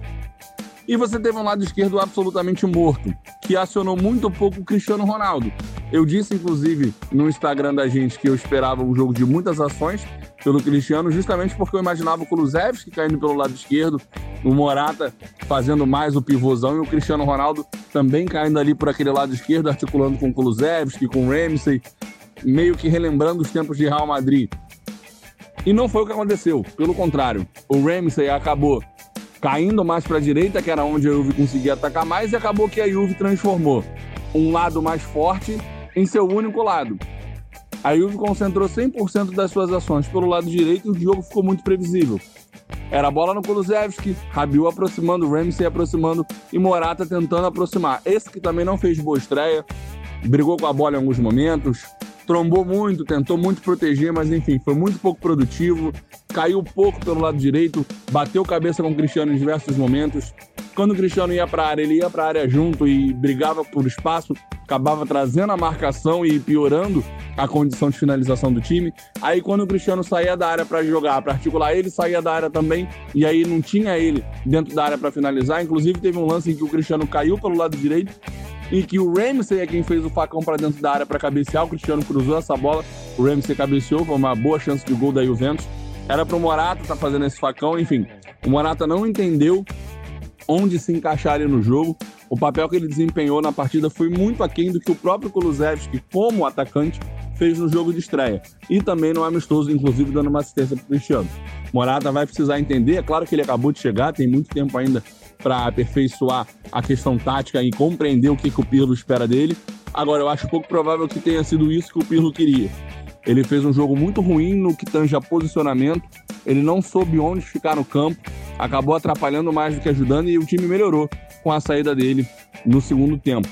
E você teve um lado esquerdo absolutamente morto, que acionou muito pouco o Cristiano Ronaldo. Eu disse, inclusive, no Instagram da gente que eu esperava um jogo de muitas ações pelo Cristiano, justamente porque eu imaginava o Kulusevski caindo pelo lado esquerdo, o Morata fazendo mais o pivôzão e o Cristiano Ronaldo também caindo ali por aquele lado esquerdo, articulando com o Kulusevski, com o Ramsey, meio que relembrando os tempos de Real Madrid. E não foi o que aconteceu, pelo contrário, o Ramsey acabou caindo mais para a direita, que era onde a Juve conseguia atacar mais, e acabou que a Juve transformou um lado mais forte em seu único lado. A Juve concentrou 100% das suas ações pelo lado direito e o jogo ficou muito previsível. Era bola no Kulusevski, Rabiot aproximando, Ramsey aproximando e Morata tentando aproximar. Esse que também não fez boa estreia, brigou com a bola em alguns momentos, trombou muito, tentou muito proteger, mas enfim, foi muito pouco produtivo, caiu pouco pelo lado direito, bateu cabeça com o Cristiano em diversos momentos. Quando o Cristiano ia para a área, ele ia para a área junto e brigava por espaço, acabava trazendo a marcação e piorando a condição de finalização do time. Aí quando o Cristiano saía da área para jogar, para articular, ele saía da área também e aí não tinha ele dentro da área para finalizar. Inclusive teve um lance em que o Cristiano caiu pelo lado direito em que o Ramsey é quem fez o facão para dentro da área para cabecear. O Cristiano cruzou essa bola, o Ramsey cabeceou, foi uma boa chance de gol da Juventus. Era para o Morata estar tá fazendo esse facão, enfim. O Morata não entendeu onde se encaixar no jogo. O papel que ele desempenhou na partida foi muito aquém do que o próprio Kulusevski, como atacante, fez no jogo de estreia. E também no amistoso, inclusive dando uma assistência para o Cristiano. Morata vai precisar entender, é claro que ele acabou de chegar, tem muito tempo ainda para aperfeiçoar a questão tática e compreender o que, que o Pirlo espera dele. Agora, eu acho pouco provável que tenha sido isso que o Pirlo queria. Ele fez um jogo muito ruim no que tange a posicionamento, ele não soube onde ficar no campo, acabou atrapalhando mais do que ajudando e o time melhorou com a saída dele no segundo tempo.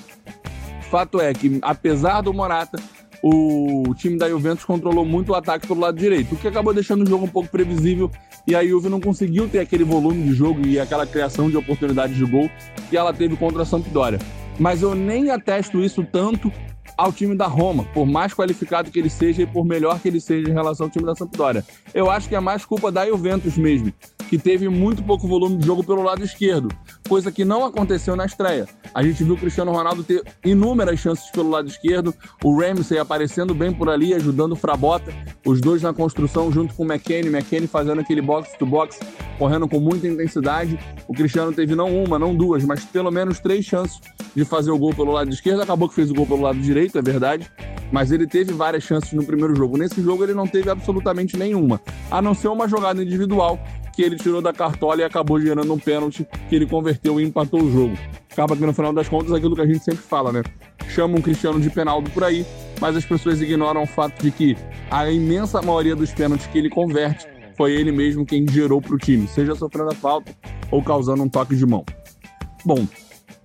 Fato é que, apesar do Morata, o time da Juventus controlou muito o ataque pelo lado direito, o que acabou deixando o jogo um pouco previsível e a Juve não conseguiu ter aquele volume de jogo e aquela criação de oportunidades de gol que ela teve contra a Sampdoria. Mas eu nem atesto isso tanto ao time da Roma, por mais qualificado que ele seja e por melhor que ele seja em relação ao time da Sampdoria. Eu acho que é mais culpa da Juventus mesmo, que teve muito pouco volume de jogo pelo lado esquerdo, coisa que não aconteceu na estreia. A gente viu o Cristiano Ronaldo ter inúmeras chances pelo lado esquerdo, o Ramsey aparecendo bem por ali, ajudando o Frabota, os dois na construção junto com o McKennie, McKennie fazendo aquele box-to-box, correndo com muita intensidade. O Cristiano teve não uma, não duas, mas pelo menos três chances de fazer o gol pelo lado esquerdo. Acabou que fez o gol pelo lado direito, é verdade, mas ele teve várias chances no primeiro jogo. Nesse jogo ele não teve absolutamente nenhuma, a não ser uma jogada individual que ele tirou da cartola e acabou gerando um pênalti que ele converteu e empatou o jogo. Acaba que no final das contas aquilo que a gente sempre fala, né? Chama um Cristiano de penaldo por aí, mas as pessoas ignoram o fato de que a imensa maioria dos pênaltis que ele converte foi ele mesmo quem gerou para o time, seja sofrendo a falta ou causando um toque de mão. Bom,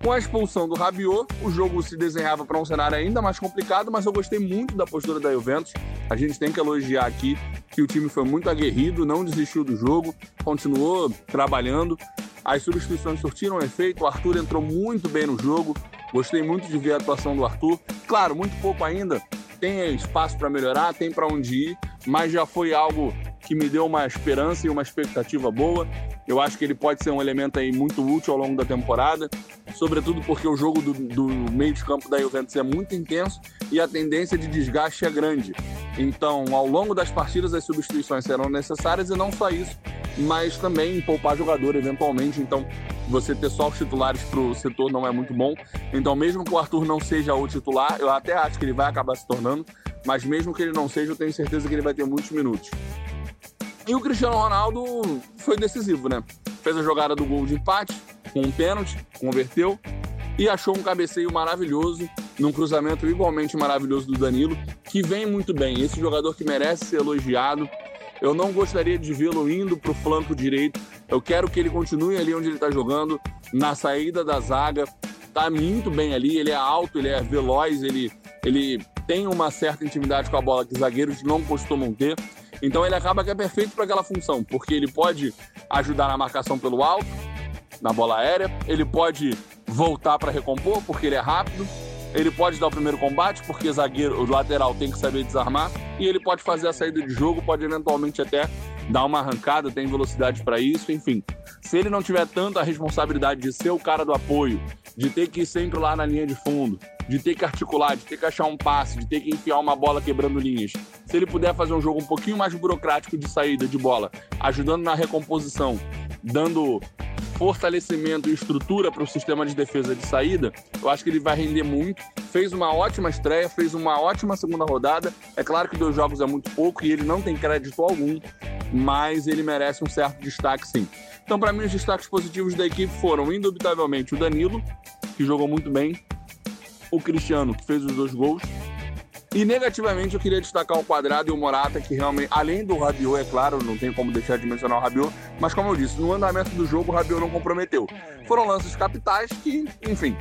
com a expulsão do Rabiot, o jogo se desenhava para um cenário ainda mais complicado, mas eu gostei muito da postura da Juventus. A gente tem que elogiar aqui que o time foi muito aguerrido, não desistiu do jogo, continuou trabalhando. As substituições surtiram efeito, o Arthur entrou muito bem no jogo. Gostei muito de ver a atuação do Arthur. Claro, muito pouco ainda, tem espaço para melhorar, tem para onde ir, mas já foi algo que me deu uma esperança e uma expectativa boa. Eu acho que ele pode ser um elemento aí muito útil ao longo da temporada, sobretudo porque o jogo do, do meio de campo da Juventus é muito intenso e a tendência de desgaste é grande. Então, ao longo das partidas, as substituições serão necessárias e não só isso, mas também poupar jogador eventualmente. Então, você ter só os titulares para o setor não é muito bom. Então, mesmo que o Arthur não seja o titular, eu até acho que ele vai acabar se tornando, mas mesmo que ele não seja, eu tenho certeza que ele vai ter muitos minutos. E o Cristiano Ronaldo foi decisivo, né? Fez a jogada do gol de empate, com um pênalti, converteu e achou um cabeceio maravilhoso, num cruzamento igualmente maravilhoso do Danilo, que vem muito bem. Esse jogador que merece ser elogiado. Eu não gostaria de vê-lo indo para o flanco direito. Eu quero que ele continue ali onde ele está jogando, na saída da zaga. Tá muito bem ali. Ele é alto, ele é veloz, ele, ele tem uma certa intimidade com a bola que zagueiros não costumam ter. Então ele acaba que é perfeito para aquela função, porque ele pode ajudar na marcação pelo alto, na bola aérea, ele pode voltar para recompor, porque ele é rápido, ele pode dar o primeiro combate, porque zagueiro, o lateral tem que saber desarmar, e ele pode fazer a saída de jogo, pode eventualmente até dar uma arrancada, tem velocidade para isso, enfim. Se ele não tiver tanta responsabilidade de ser o cara do apoio, de ter que ir sempre lá na linha de fundo, de ter que articular, de ter que achar um passe, de ter que enfiar uma bola quebrando linhas. Se ele puder fazer um jogo um pouquinho mais burocrático de saída de bola, ajudando na recomposição, dando fortalecimento e estrutura para o sistema de defesa de saída, eu acho que ele vai render muito. Fez uma ótima estreia, fez uma ótima segunda rodada. É claro que dois jogos é muito pouco e ele não tem crédito algum, mas ele merece um certo destaque sim. Então, para mim, os destaques positivos da equipe foram, indubitavelmente, o Danilo, que jogou muito bem, o Cristiano, que fez os dois gols, e negativamente eu queria destacar o Quadrado e o Morata, que realmente, além do Rabiot, é claro, não tem como deixar de mencionar o Rabiot, mas como eu disse, no andamento do jogo o Rabiot não comprometeu. Foram lances capitais que, enfim,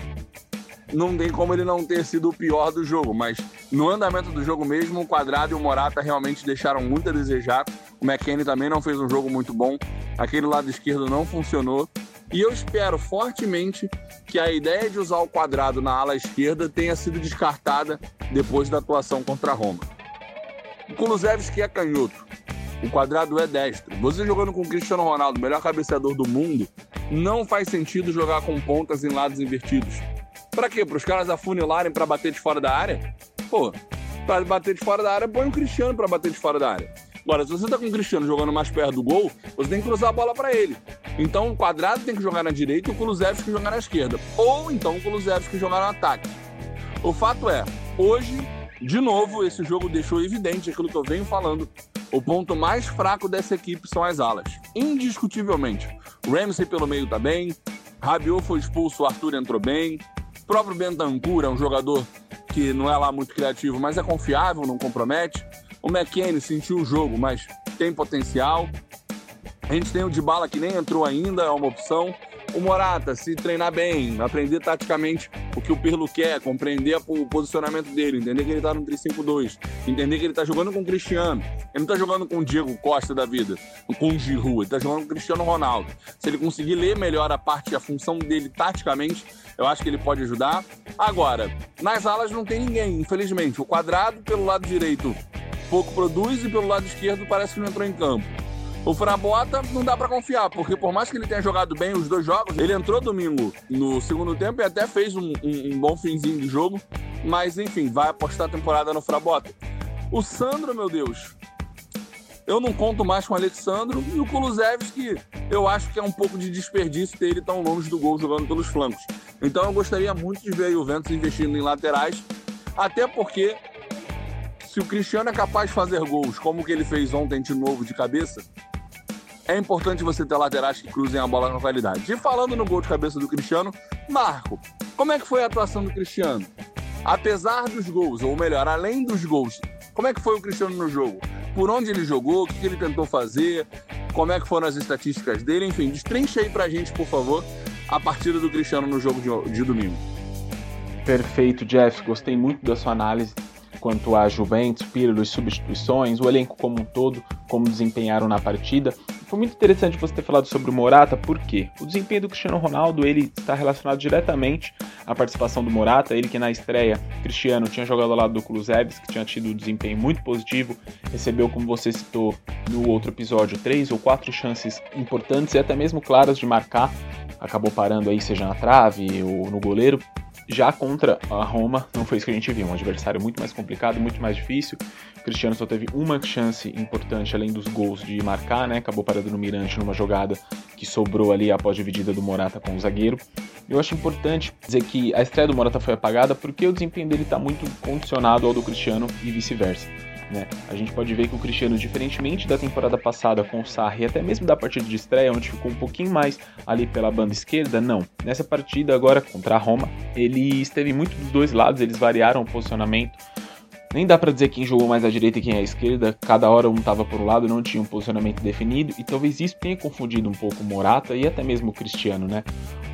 não tem como ele não ter sido o pior do jogo, mas no andamento do jogo mesmo, o Quadrado e o Morata realmente deixaram muito a desejar. O McKennie também não fez um jogo muito bom, aquele lado esquerdo não funcionou. E eu espero fortemente que a ideia de usar o quadrado na ala esquerda tenha sido descartada depois da atuação contra a Roma. O Kulusevski é canhoto, o quadrado é destro. Você jogando com o Cristiano Ronaldo, melhor cabeceador do mundo, não faz sentido jogar com pontas em lados invertidos. Para quê? Para os caras afunilarem para bater de fora da área? Pô, para bater de fora da área, põe o Cristiano para bater de fora da área. Agora, se você tá com o Cristiano jogando mais perto do gol, você tem que cruzar a bola para ele. Então o quadrado tem que jogar na direita e o Kulusevski jogar na esquerda. Ou então o Kulusevski jogar no ataque. O fato é, hoje, de novo, esse jogo deixou evidente aquilo que eu venho falando. O ponto mais fraco dessa equipe são as alas. Indiscutivelmente. Ramsey pelo meio tá bem, Rabiot foi expulso, o Arthur entrou bem. O próprio Bentancur é um jogador que não é lá muito criativo, mas é confiável, não compromete. O McKennie sentiu o jogo, mas tem potencial. A gente tem o Dybala que nem entrou ainda, é uma opção. O Morata, se treinar bem, aprender taticamente o que o Pirlo quer, compreender o posicionamento dele, entender que ele tá no 3-5-2, entender que ele tá jogando com o Cristiano. Ele não tá jogando com o Diego Costa da vida, com o Giroud, ele tá jogando com o Cristiano Ronaldo. Se ele conseguir ler melhor a parte, a função dele taticamente, eu acho que ele pode ajudar. Agora, nas alas não tem ninguém, infelizmente. O quadrado pelo lado direito pouco produz e pelo lado esquerdo parece que não entrou em campo. O Frabota não dá para confiar, porque por mais que ele tenha jogado bem os dois jogos, ele entrou domingo no segundo tempo e até fez um, um, um bom finzinho de jogo. Mas enfim, vai apostar a temporada no Frabota. O Sandro, meu Deus, eu não conto mais com o Alexandro e o Kulusevski, eu acho que é um pouco de desperdício ter ele tão longe do gol jogando pelos flancos. Então eu gostaria muito de ver o Juventus investindo em laterais, até porque se o Cristiano é capaz de fazer gols como que ele fez ontem de novo de cabeça, é importante você ter laterais que cruzem a bola com qualidade. E falando no gol de cabeça do Cristiano, Marco, como é que foi a atuação do Cristiano? Apesar dos gols, ou melhor, além dos gols, como é que foi o Cristiano no jogo? Por onde ele jogou? O que ele tentou fazer? Como é que foram as estatísticas dele? Enfim, destrincha aí pra gente, por favor, a partida do Cristiano no jogo de, de domingo. Perfeito, Jeff. Gostei muito da sua análise quanto a Juventus, Pirlo, substituições, o elenco como um todo, como desempenharam na partida. Foi muito interessante você ter falado sobre o Morata, porque o desempenho do Cristiano Ronaldo ele está relacionado diretamente à participação do Morata, ele que na estreia, Cristiano tinha jogado ao lado do Kulusevski, que tinha tido um desempenho muito positivo, recebeu, como você citou no outro episódio, três ou quatro chances importantes e até mesmo claras de marcar, acabou parando aí, seja na trave ou no goleiro, já contra a Roma, não foi isso que a gente viu. Um adversário muito mais complicado, muito mais difícil. O Cristiano só teve uma chance importante, além dos gols, de marcar, né? Acabou parando no Mirante numa jogada que sobrou ali após a dividida do Morata com o zagueiro. Eu acho importante dizer que a estreia do Morata foi apagada porque o desempenho dele está muito condicionado ao do Cristiano e vice-versa. Né? A gente pode ver que o Cristiano, diferentemente da temporada passada com o Sarri, até mesmo da partida de estreia, onde ficou um pouquinho mais ali pela banda esquerda, não. Nessa partida agora contra a Roma, ele esteve muito dos dois lados, eles variaram o posicionamento. Nem dá para dizer quem jogou mais à direita e quem à esquerda, cada hora um estava por um lado, não tinha um posicionamento definido, e talvez isso tenha confundido um pouco o Morata e até mesmo o Cristiano, né?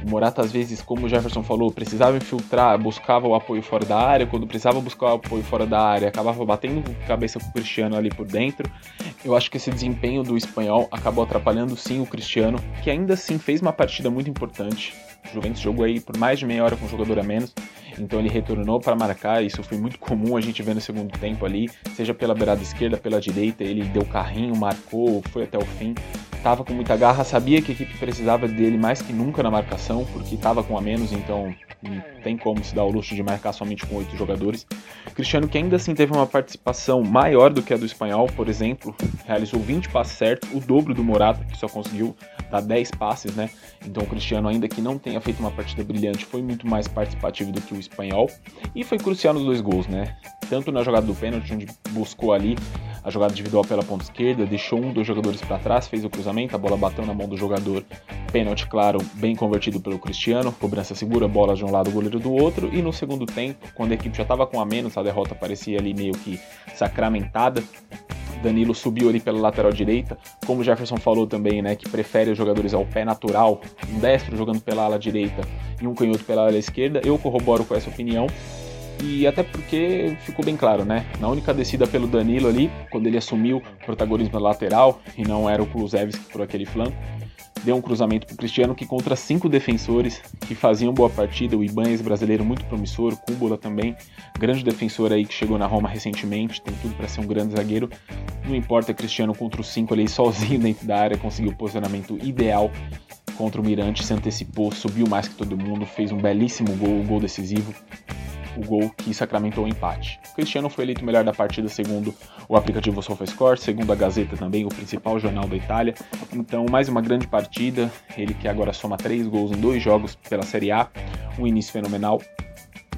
O Morata, às vezes, como o Jefferson falou, precisava infiltrar, buscava o apoio fora da área. Quando precisava buscar o apoio fora da área, acabava batendo cabeça com o Cristiano ali por dentro. Eu acho que esse desempenho do espanhol acabou atrapalhando sim o Cristiano, que ainda assim fez uma partida muito importante. O Juventus jogou aí por mais de meia hora com um jogador a menos. Então ele retornou para marcar, isso foi muito comum a gente ver no segundo tempo ali, seja pela beirada esquerda, pela direita, ele deu carrinho, marcou, foi até o fim. Tava com muita garra, sabia que a equipe precisava dele mais que nunca na marcação, porque tava com a menos, então não tem como se dar o luxo de marcar somente com oito jogadores. Cristiano, que ainda assim teve uma participação maior do que a do espanhol, por exemplo, realizou 20 passes certos, o dobro do Morata, que só conseguiu dar 10 passes, né? Então o Cristiano, ainda que não tenha feito uma partida brilhante, foi muito mais participativo do que o espanhol e foi crucial nos dois gols, né? Tanto na jogada do pênalti, onde buscou ali a jogada individual pela ponta esquerda, deixou um dos jogadores para trás, fez o cruzamento, a bola bateu na mão do jogador, pênalti claro, bem convertido pelo Cristiano, cobrança segura, bola de um lado, goleiro do outro, e no segundo tempo, quando a equipe já estava com a menos, a derrota parecia ali meio que sacramentada, Danilo subiu ali pela lateral direita, como o Jefferson falou também, né, que prefere os jogadores ao pé natural, um destro jogando pela ala direita e um canhoto pela ala esquerda. Eu corroboro com essa opinião. E até porque ficou bem claro, né? Na única descida pelo Danilo ali, quando ele assumiu o protagonismo lateral e não era o Kulusevski por aquele flanco, deu um cruzamento para Cristiano que contra cinco defensores que faziam boa partida, o Ibanez brasileiro muito promissor, Cúbula também, grande defensor aí que chegou na Roma recentemente, tem tudo para ser um grande zagueiro. Não importa, Cristiano contra os cinco ali *laughs* sozinho dentro da área, conseguiu o posicionamento ideal contra o Mirante, se antecipou, subiu mais que todo mundo, fez um belíssimo gol, um gol decisivo o gol que sacramentou o empate. O Cristiano foi eleito melhor da partida segundo o aplicativo SofaScore, segundo a Gazeta também, o principal jornal da Itália. Então, mais uma grande partida, ele que agora soma três gols em dois jogos pela Série A, um início fenomenal.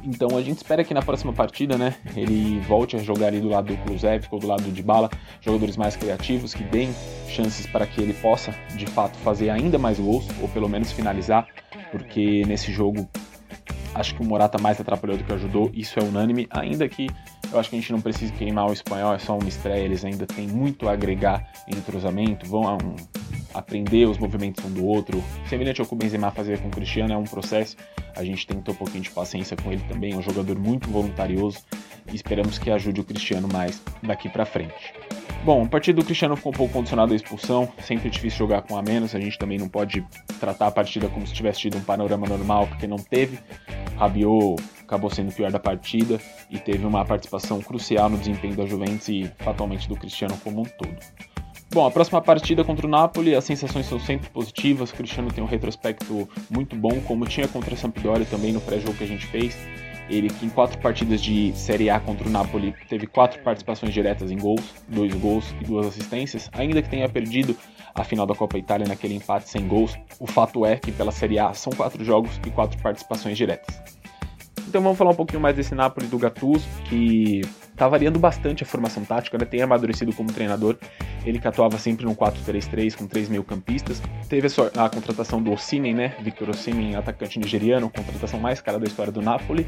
Então a gente espera que na próxima partida, né, ele volte a jogar ali do lado do Kulusevski ou do lado de Bala, jogadores mais criativos que deem chances para que ele possa, de fato, fazer ainda mais gols ou pelo menos finalizar, porque nesse jogo Acho que o Morata mais atrapalhou do que ajudou, isso é unânime, ainda que eu acho que a gente não precisa queimar o espanhol, é só uma estreia, eles ainda têm muito a agregar em entrosamento, vão um, aprender os movimentos um do outro. Semelhante ao que o Benzema fazia com o Cristiano, é um processo, a gente tem que ter um pouquinho de paciência com ele também, é um jogador muito voluntarioso e esperamos que ajude o Cristiano mais daqui para frente. Bom, a partir do Cristiano ficou um pouco condicionado à expulsão, sempre difícil jogar com a menos, a gente também não pode tratar a partida como se tivesse tido um panorama normal, porque não teve. Rabiot acabou sendo o pior da partida e teve uma participação crucial no desempenho da Juventus e fatalmente do Cristiano como um todo. Bom, a próxima partida contra o Napoli, as sensações são sempre positivas. O Cristiano tem um retrospecto muito bom, como tinha contra a Sampdoria também no pré-jogo que a gente fez. Ele que em quatro partidas de Série A contra o Napoli teve quatro participações diretas em gols, dois gols e duas assistências, ainda que tenha perdido a final da Copa Itália naquele empate sem gols. O fato é que pela Série A são quatro jogos e quatro participações diretas. Então vamos falar um pouquinho mais desse Napoli do Gattuso, que tá variando bastante a formação tática, né? tem amadurecido como treinador. Ele que atuava sempre no 4-3-3 com três meio-campistas. Teve a, a, contratação do Osimhen, né? Victor Osimhen, atacante nigeriano, contratação mais cara da história do Napoli.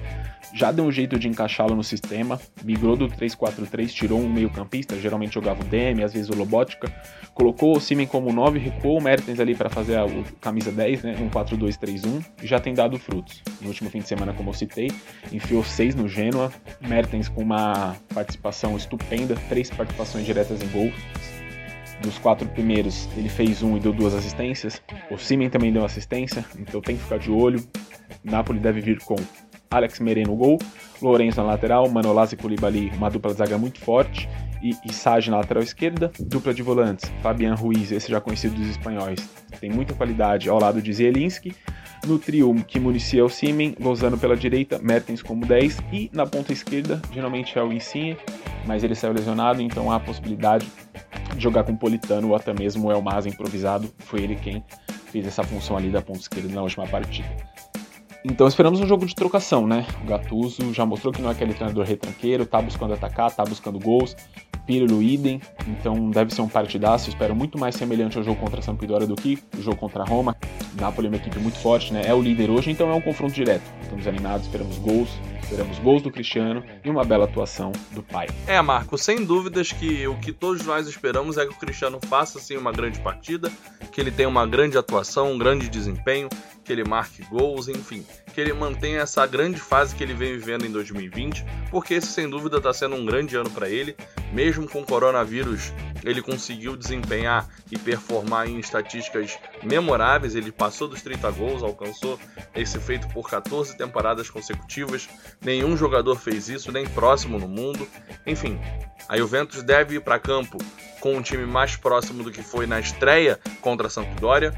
Já deu um jeito de encaixá-lo no sistema. Migrou do 3-4-3, tirou um meio-campista, geralmente jogava o Demi, às vezes o Lobotka. Colocou o Osimhen como 9, recuou o Mertens ali para fazer a, a, camisa 10, né? Um 4-2-3-1 e já tem dado frutos. No último fim de semana, como eu citei, enfiou 6 no Genoa. Mertens com uma participação estupenda, três participações diretas em gol. Dos quatro primeiros, ele fez um e deu duas assistências. O Simen também deu assistência, então tem que ficar de olho. Napoli deve vir com Alex Mereno no gol, Lourenço na lateral, Manolás e Koulibaly, uma dupla de zaga muito forte, e, e Sage na lateral esquerda, dupla de volantes, Fabian Ruiz, esse já conhecido dos espanhóis, tem muita qualidade ao lado de Zielinski, no trio que municia o Simen, Lozano pela direita, Mertens como 10 e na ponta esquerda, geralmente é o Insigne, mas ele saiu lesionado, então há a possibilidade de jogar com o Politano ou até mesmo o Elmas improvisado, foi ele quem fez essa função ali da ponta esquerda na última partida. Então esperamos um jogo de trocação, né? O Gattuso já mostrou que não é aquele treinador retranqueiro, tá buscando atacar, tá buscando gols, Pirlo idem, então deve ser um partidaço, espero muito mais semelhante ao jogo contra a Sampdoria do que o jogo contra a Roma. Napoli é uma equipe muito forte, né? É o líder hoje, então é um confronto direto. Estamos animados, esperamos gols, esperamos gols do Cristiano e uma bela atuação do pai. É, Marco, sem dúvidas que o que todos nós esperamos é que o Cristiano faça sim uma grande partida, que ele tenha uma grande atuação, um grande desempenho, que ele marque gols, enfim, que ele mantenha essa grande fase que ele vem vivendo em 2020, porque esse sem dúvida está sendo um grande ano para ele. Mesmo com o coronavírus, ele conseguiu desempenhar e performar em estatísticas memoráveis. Ele passou dos 30 gols, alcançou esse feito por 14 temporadas consecutivas. Nenhum jogador fez isso, nem próximo no mundo. Enfim, a Juventus deve ir para campo com um time mais próximo do que foi na estreia contra a Sampdoria.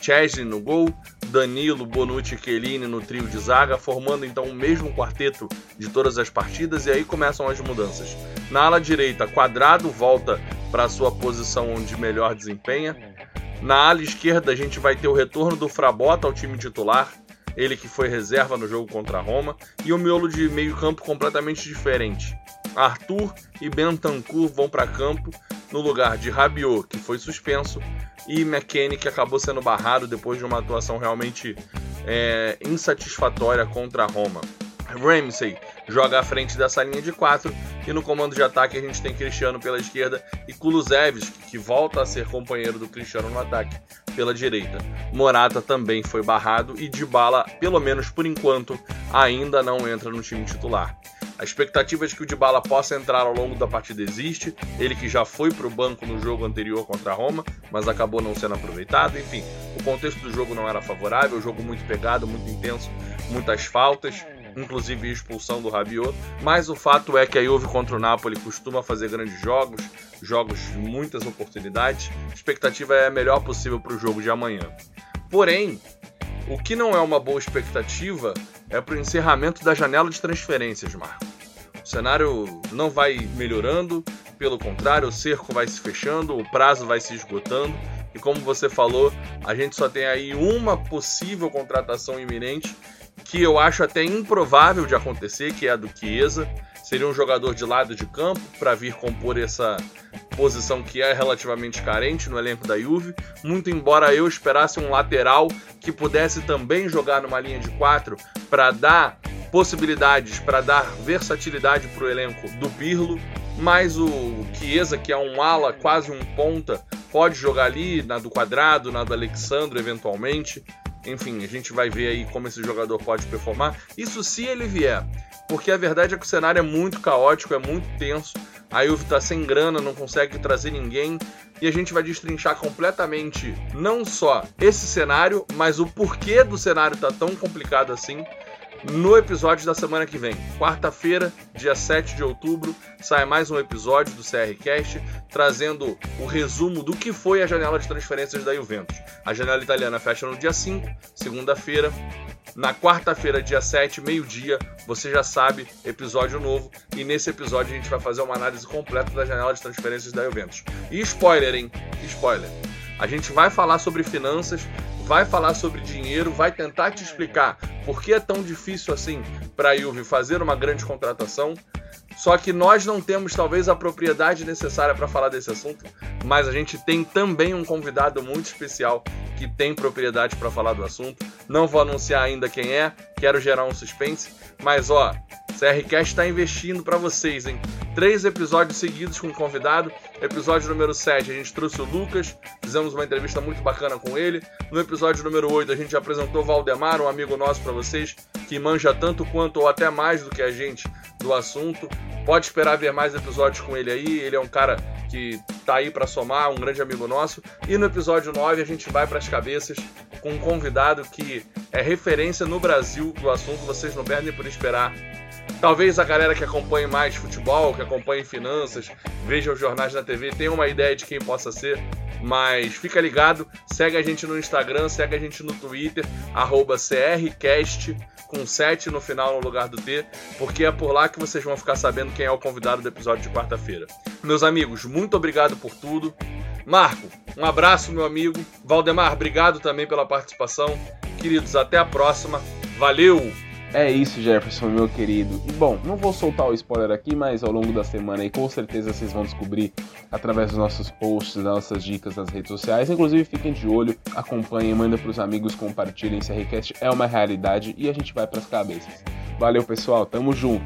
Chesney no gol, Danilo, Bonucci e Chiellini no trio de zaga, formando então o mesmo quarteto de todas as partidas e aí começam as mudanças. Na ala direita, Quadrado volta para sua posição onde melhor desempenha. Na ala esquerda, a gente vai ter o retorno do Frabota ao time titular, ele que foi reserva no jogo contra a Roma, e o miolo de meio-campo completamente diferente. Arthur e Bentancur vão para campo no lugar de Rabiot, que foi suspenso, e McKennie, que acabou sendo barrado depois de uma atuação realmente é, insatisfatória contra a Roma. Ramsey joga à frente dessa linha de quatro e no comando de ataque a gente tem Cristiano pela esquerda e Kulusevski, que volta a ser companheiro do Cristiano no ataque pela direita. Morata também foi barrado e Dybala, pelo menos por enquanto, ainda não entra no time titular. A expectativa de que o Dybala possa entrar ao longo da partida existe, ele que já foi para o banco no jogo anterior contra a Roma, mas acabou não sendo aproveitado. Enfim, o contexto do jogo não era favorável, jogo muito pegado, muito intenso, muitas faltas, inclusive expulsão do Rabiot. Mas o fato é que a Juve contra o Napoli costuma fazer grandes jogos, jogos de muitas oportunidades. A expectativa é a melhor possível para o jogo de amanhã. Porém, o que não é uma boa expectativa é para o encerramento da janela de transferências, Marco. O cenário não vai melhorando, pelo contrário, o cerco vai se fechando, o prazo vai se esgotando. E como você falou, a gente só tem aí uma possível contratação iminente que eu acho até improvável de acontecer, que é a do Chiesa. Seria um jogador de lado de campo para vir compor essa posição que é relativamente carente no elenco da Juve. Muito embora eu esperasse um lateral que pudesse também jogar numa linha de quatro para dar possibilidades, para dar versatilidade para o elenco do Pirlo. Mas o Chiesa, que é um ala, quase um ponta, pode jogar ali na do quadrado, na do Alexandre eventualmente. Enfim, a gente vai ver aí como esse jogador pode performar. Isso se ele vier. Porque a verdade é que o cenário é muito caótico, é muito tenso. A Juve tá sem grana, não consegue trazer ninguém. E a gente vai destrinchar completamente não só esse cenário, mas o porquê do cenário tá tão complicado assim no episódio da semana que vem. Quarta-feira, dia 7 de outubro, sai mais um episódio do CRCast trazendo o resumo do que foi a janela de transferências da Juventus. A janela italiana fecha no dia 5, segunda-feira. Na quarta-feira, dia 7, meio-dia, você já sabe, episódio novo. E nesse episódio a gente vai fazer uma análise completa da janela de transferências da Juventus. E spoiler, hein? Spoiler. A gente vai falar sobre finanças, vai falar sobre dinheiro, vai tentar te explicar por que é tão difícil assim para a Juve fazer uma grande contratação. Só que nós não temos talvez a propriedade necessária para falar desse assunto, mas a gente tem também um convidado muito especial que tem propriedade para falar do assunto. Não vou anunciar ainda quem é, quero gerar um suspense, mas ó, CRCast está investindo para vocês, hein? Três episódios seguidos com um convidado. Episódio número 7, a gente trouxe o Lucas, fizemos uma entrevista muito bacana com ele. No episódio número 8, a gente apresentou o Valdemar, um amigo nosso para vocês, que manja tanto quanto ou até mais do que a gente do assunto. Pode esperar ver mais episódios com ele aí. Ele é um cara que tá aí para somar, um grande amigo nosso. E no episódio 9 a gente vai para as cabeças com um convidado que é referência no Brasil do assunto, vocês não perdem por esperar. Talvez a galera que acompanhe mais futebol, que acompanhe finanças, veja os jornais na TV, tenha uma ideia de quem possa ser, mas fica ligado, segue a gente no Instagram, segue a gente no Twitter, CRCast, com 7 no final no lugar do T, porque é por lá que vocês vão ficar sabendo quem é o convidado do episódio de quarta-feira. Meus amigos, muito obrigado por tudo. Marco, um abraço, meu amigo. Valdemar, obrigado também pela participação. Queridos, até a próxima. Valeu! É isso, Jefferson, meu querido. E bom, não vou soltar o spoiler aqui, mas ao longo da semana aí com certeza vocês vão descobrir através dos nossos posts, das nossas dicas nas redes sociais. Inclusive, fiquem de olho, acompanhem, mandem para os amigos, compartilhem. Request é uma realidade e a gente vai para as cabeças. Valeu, pessoal, tamo junto.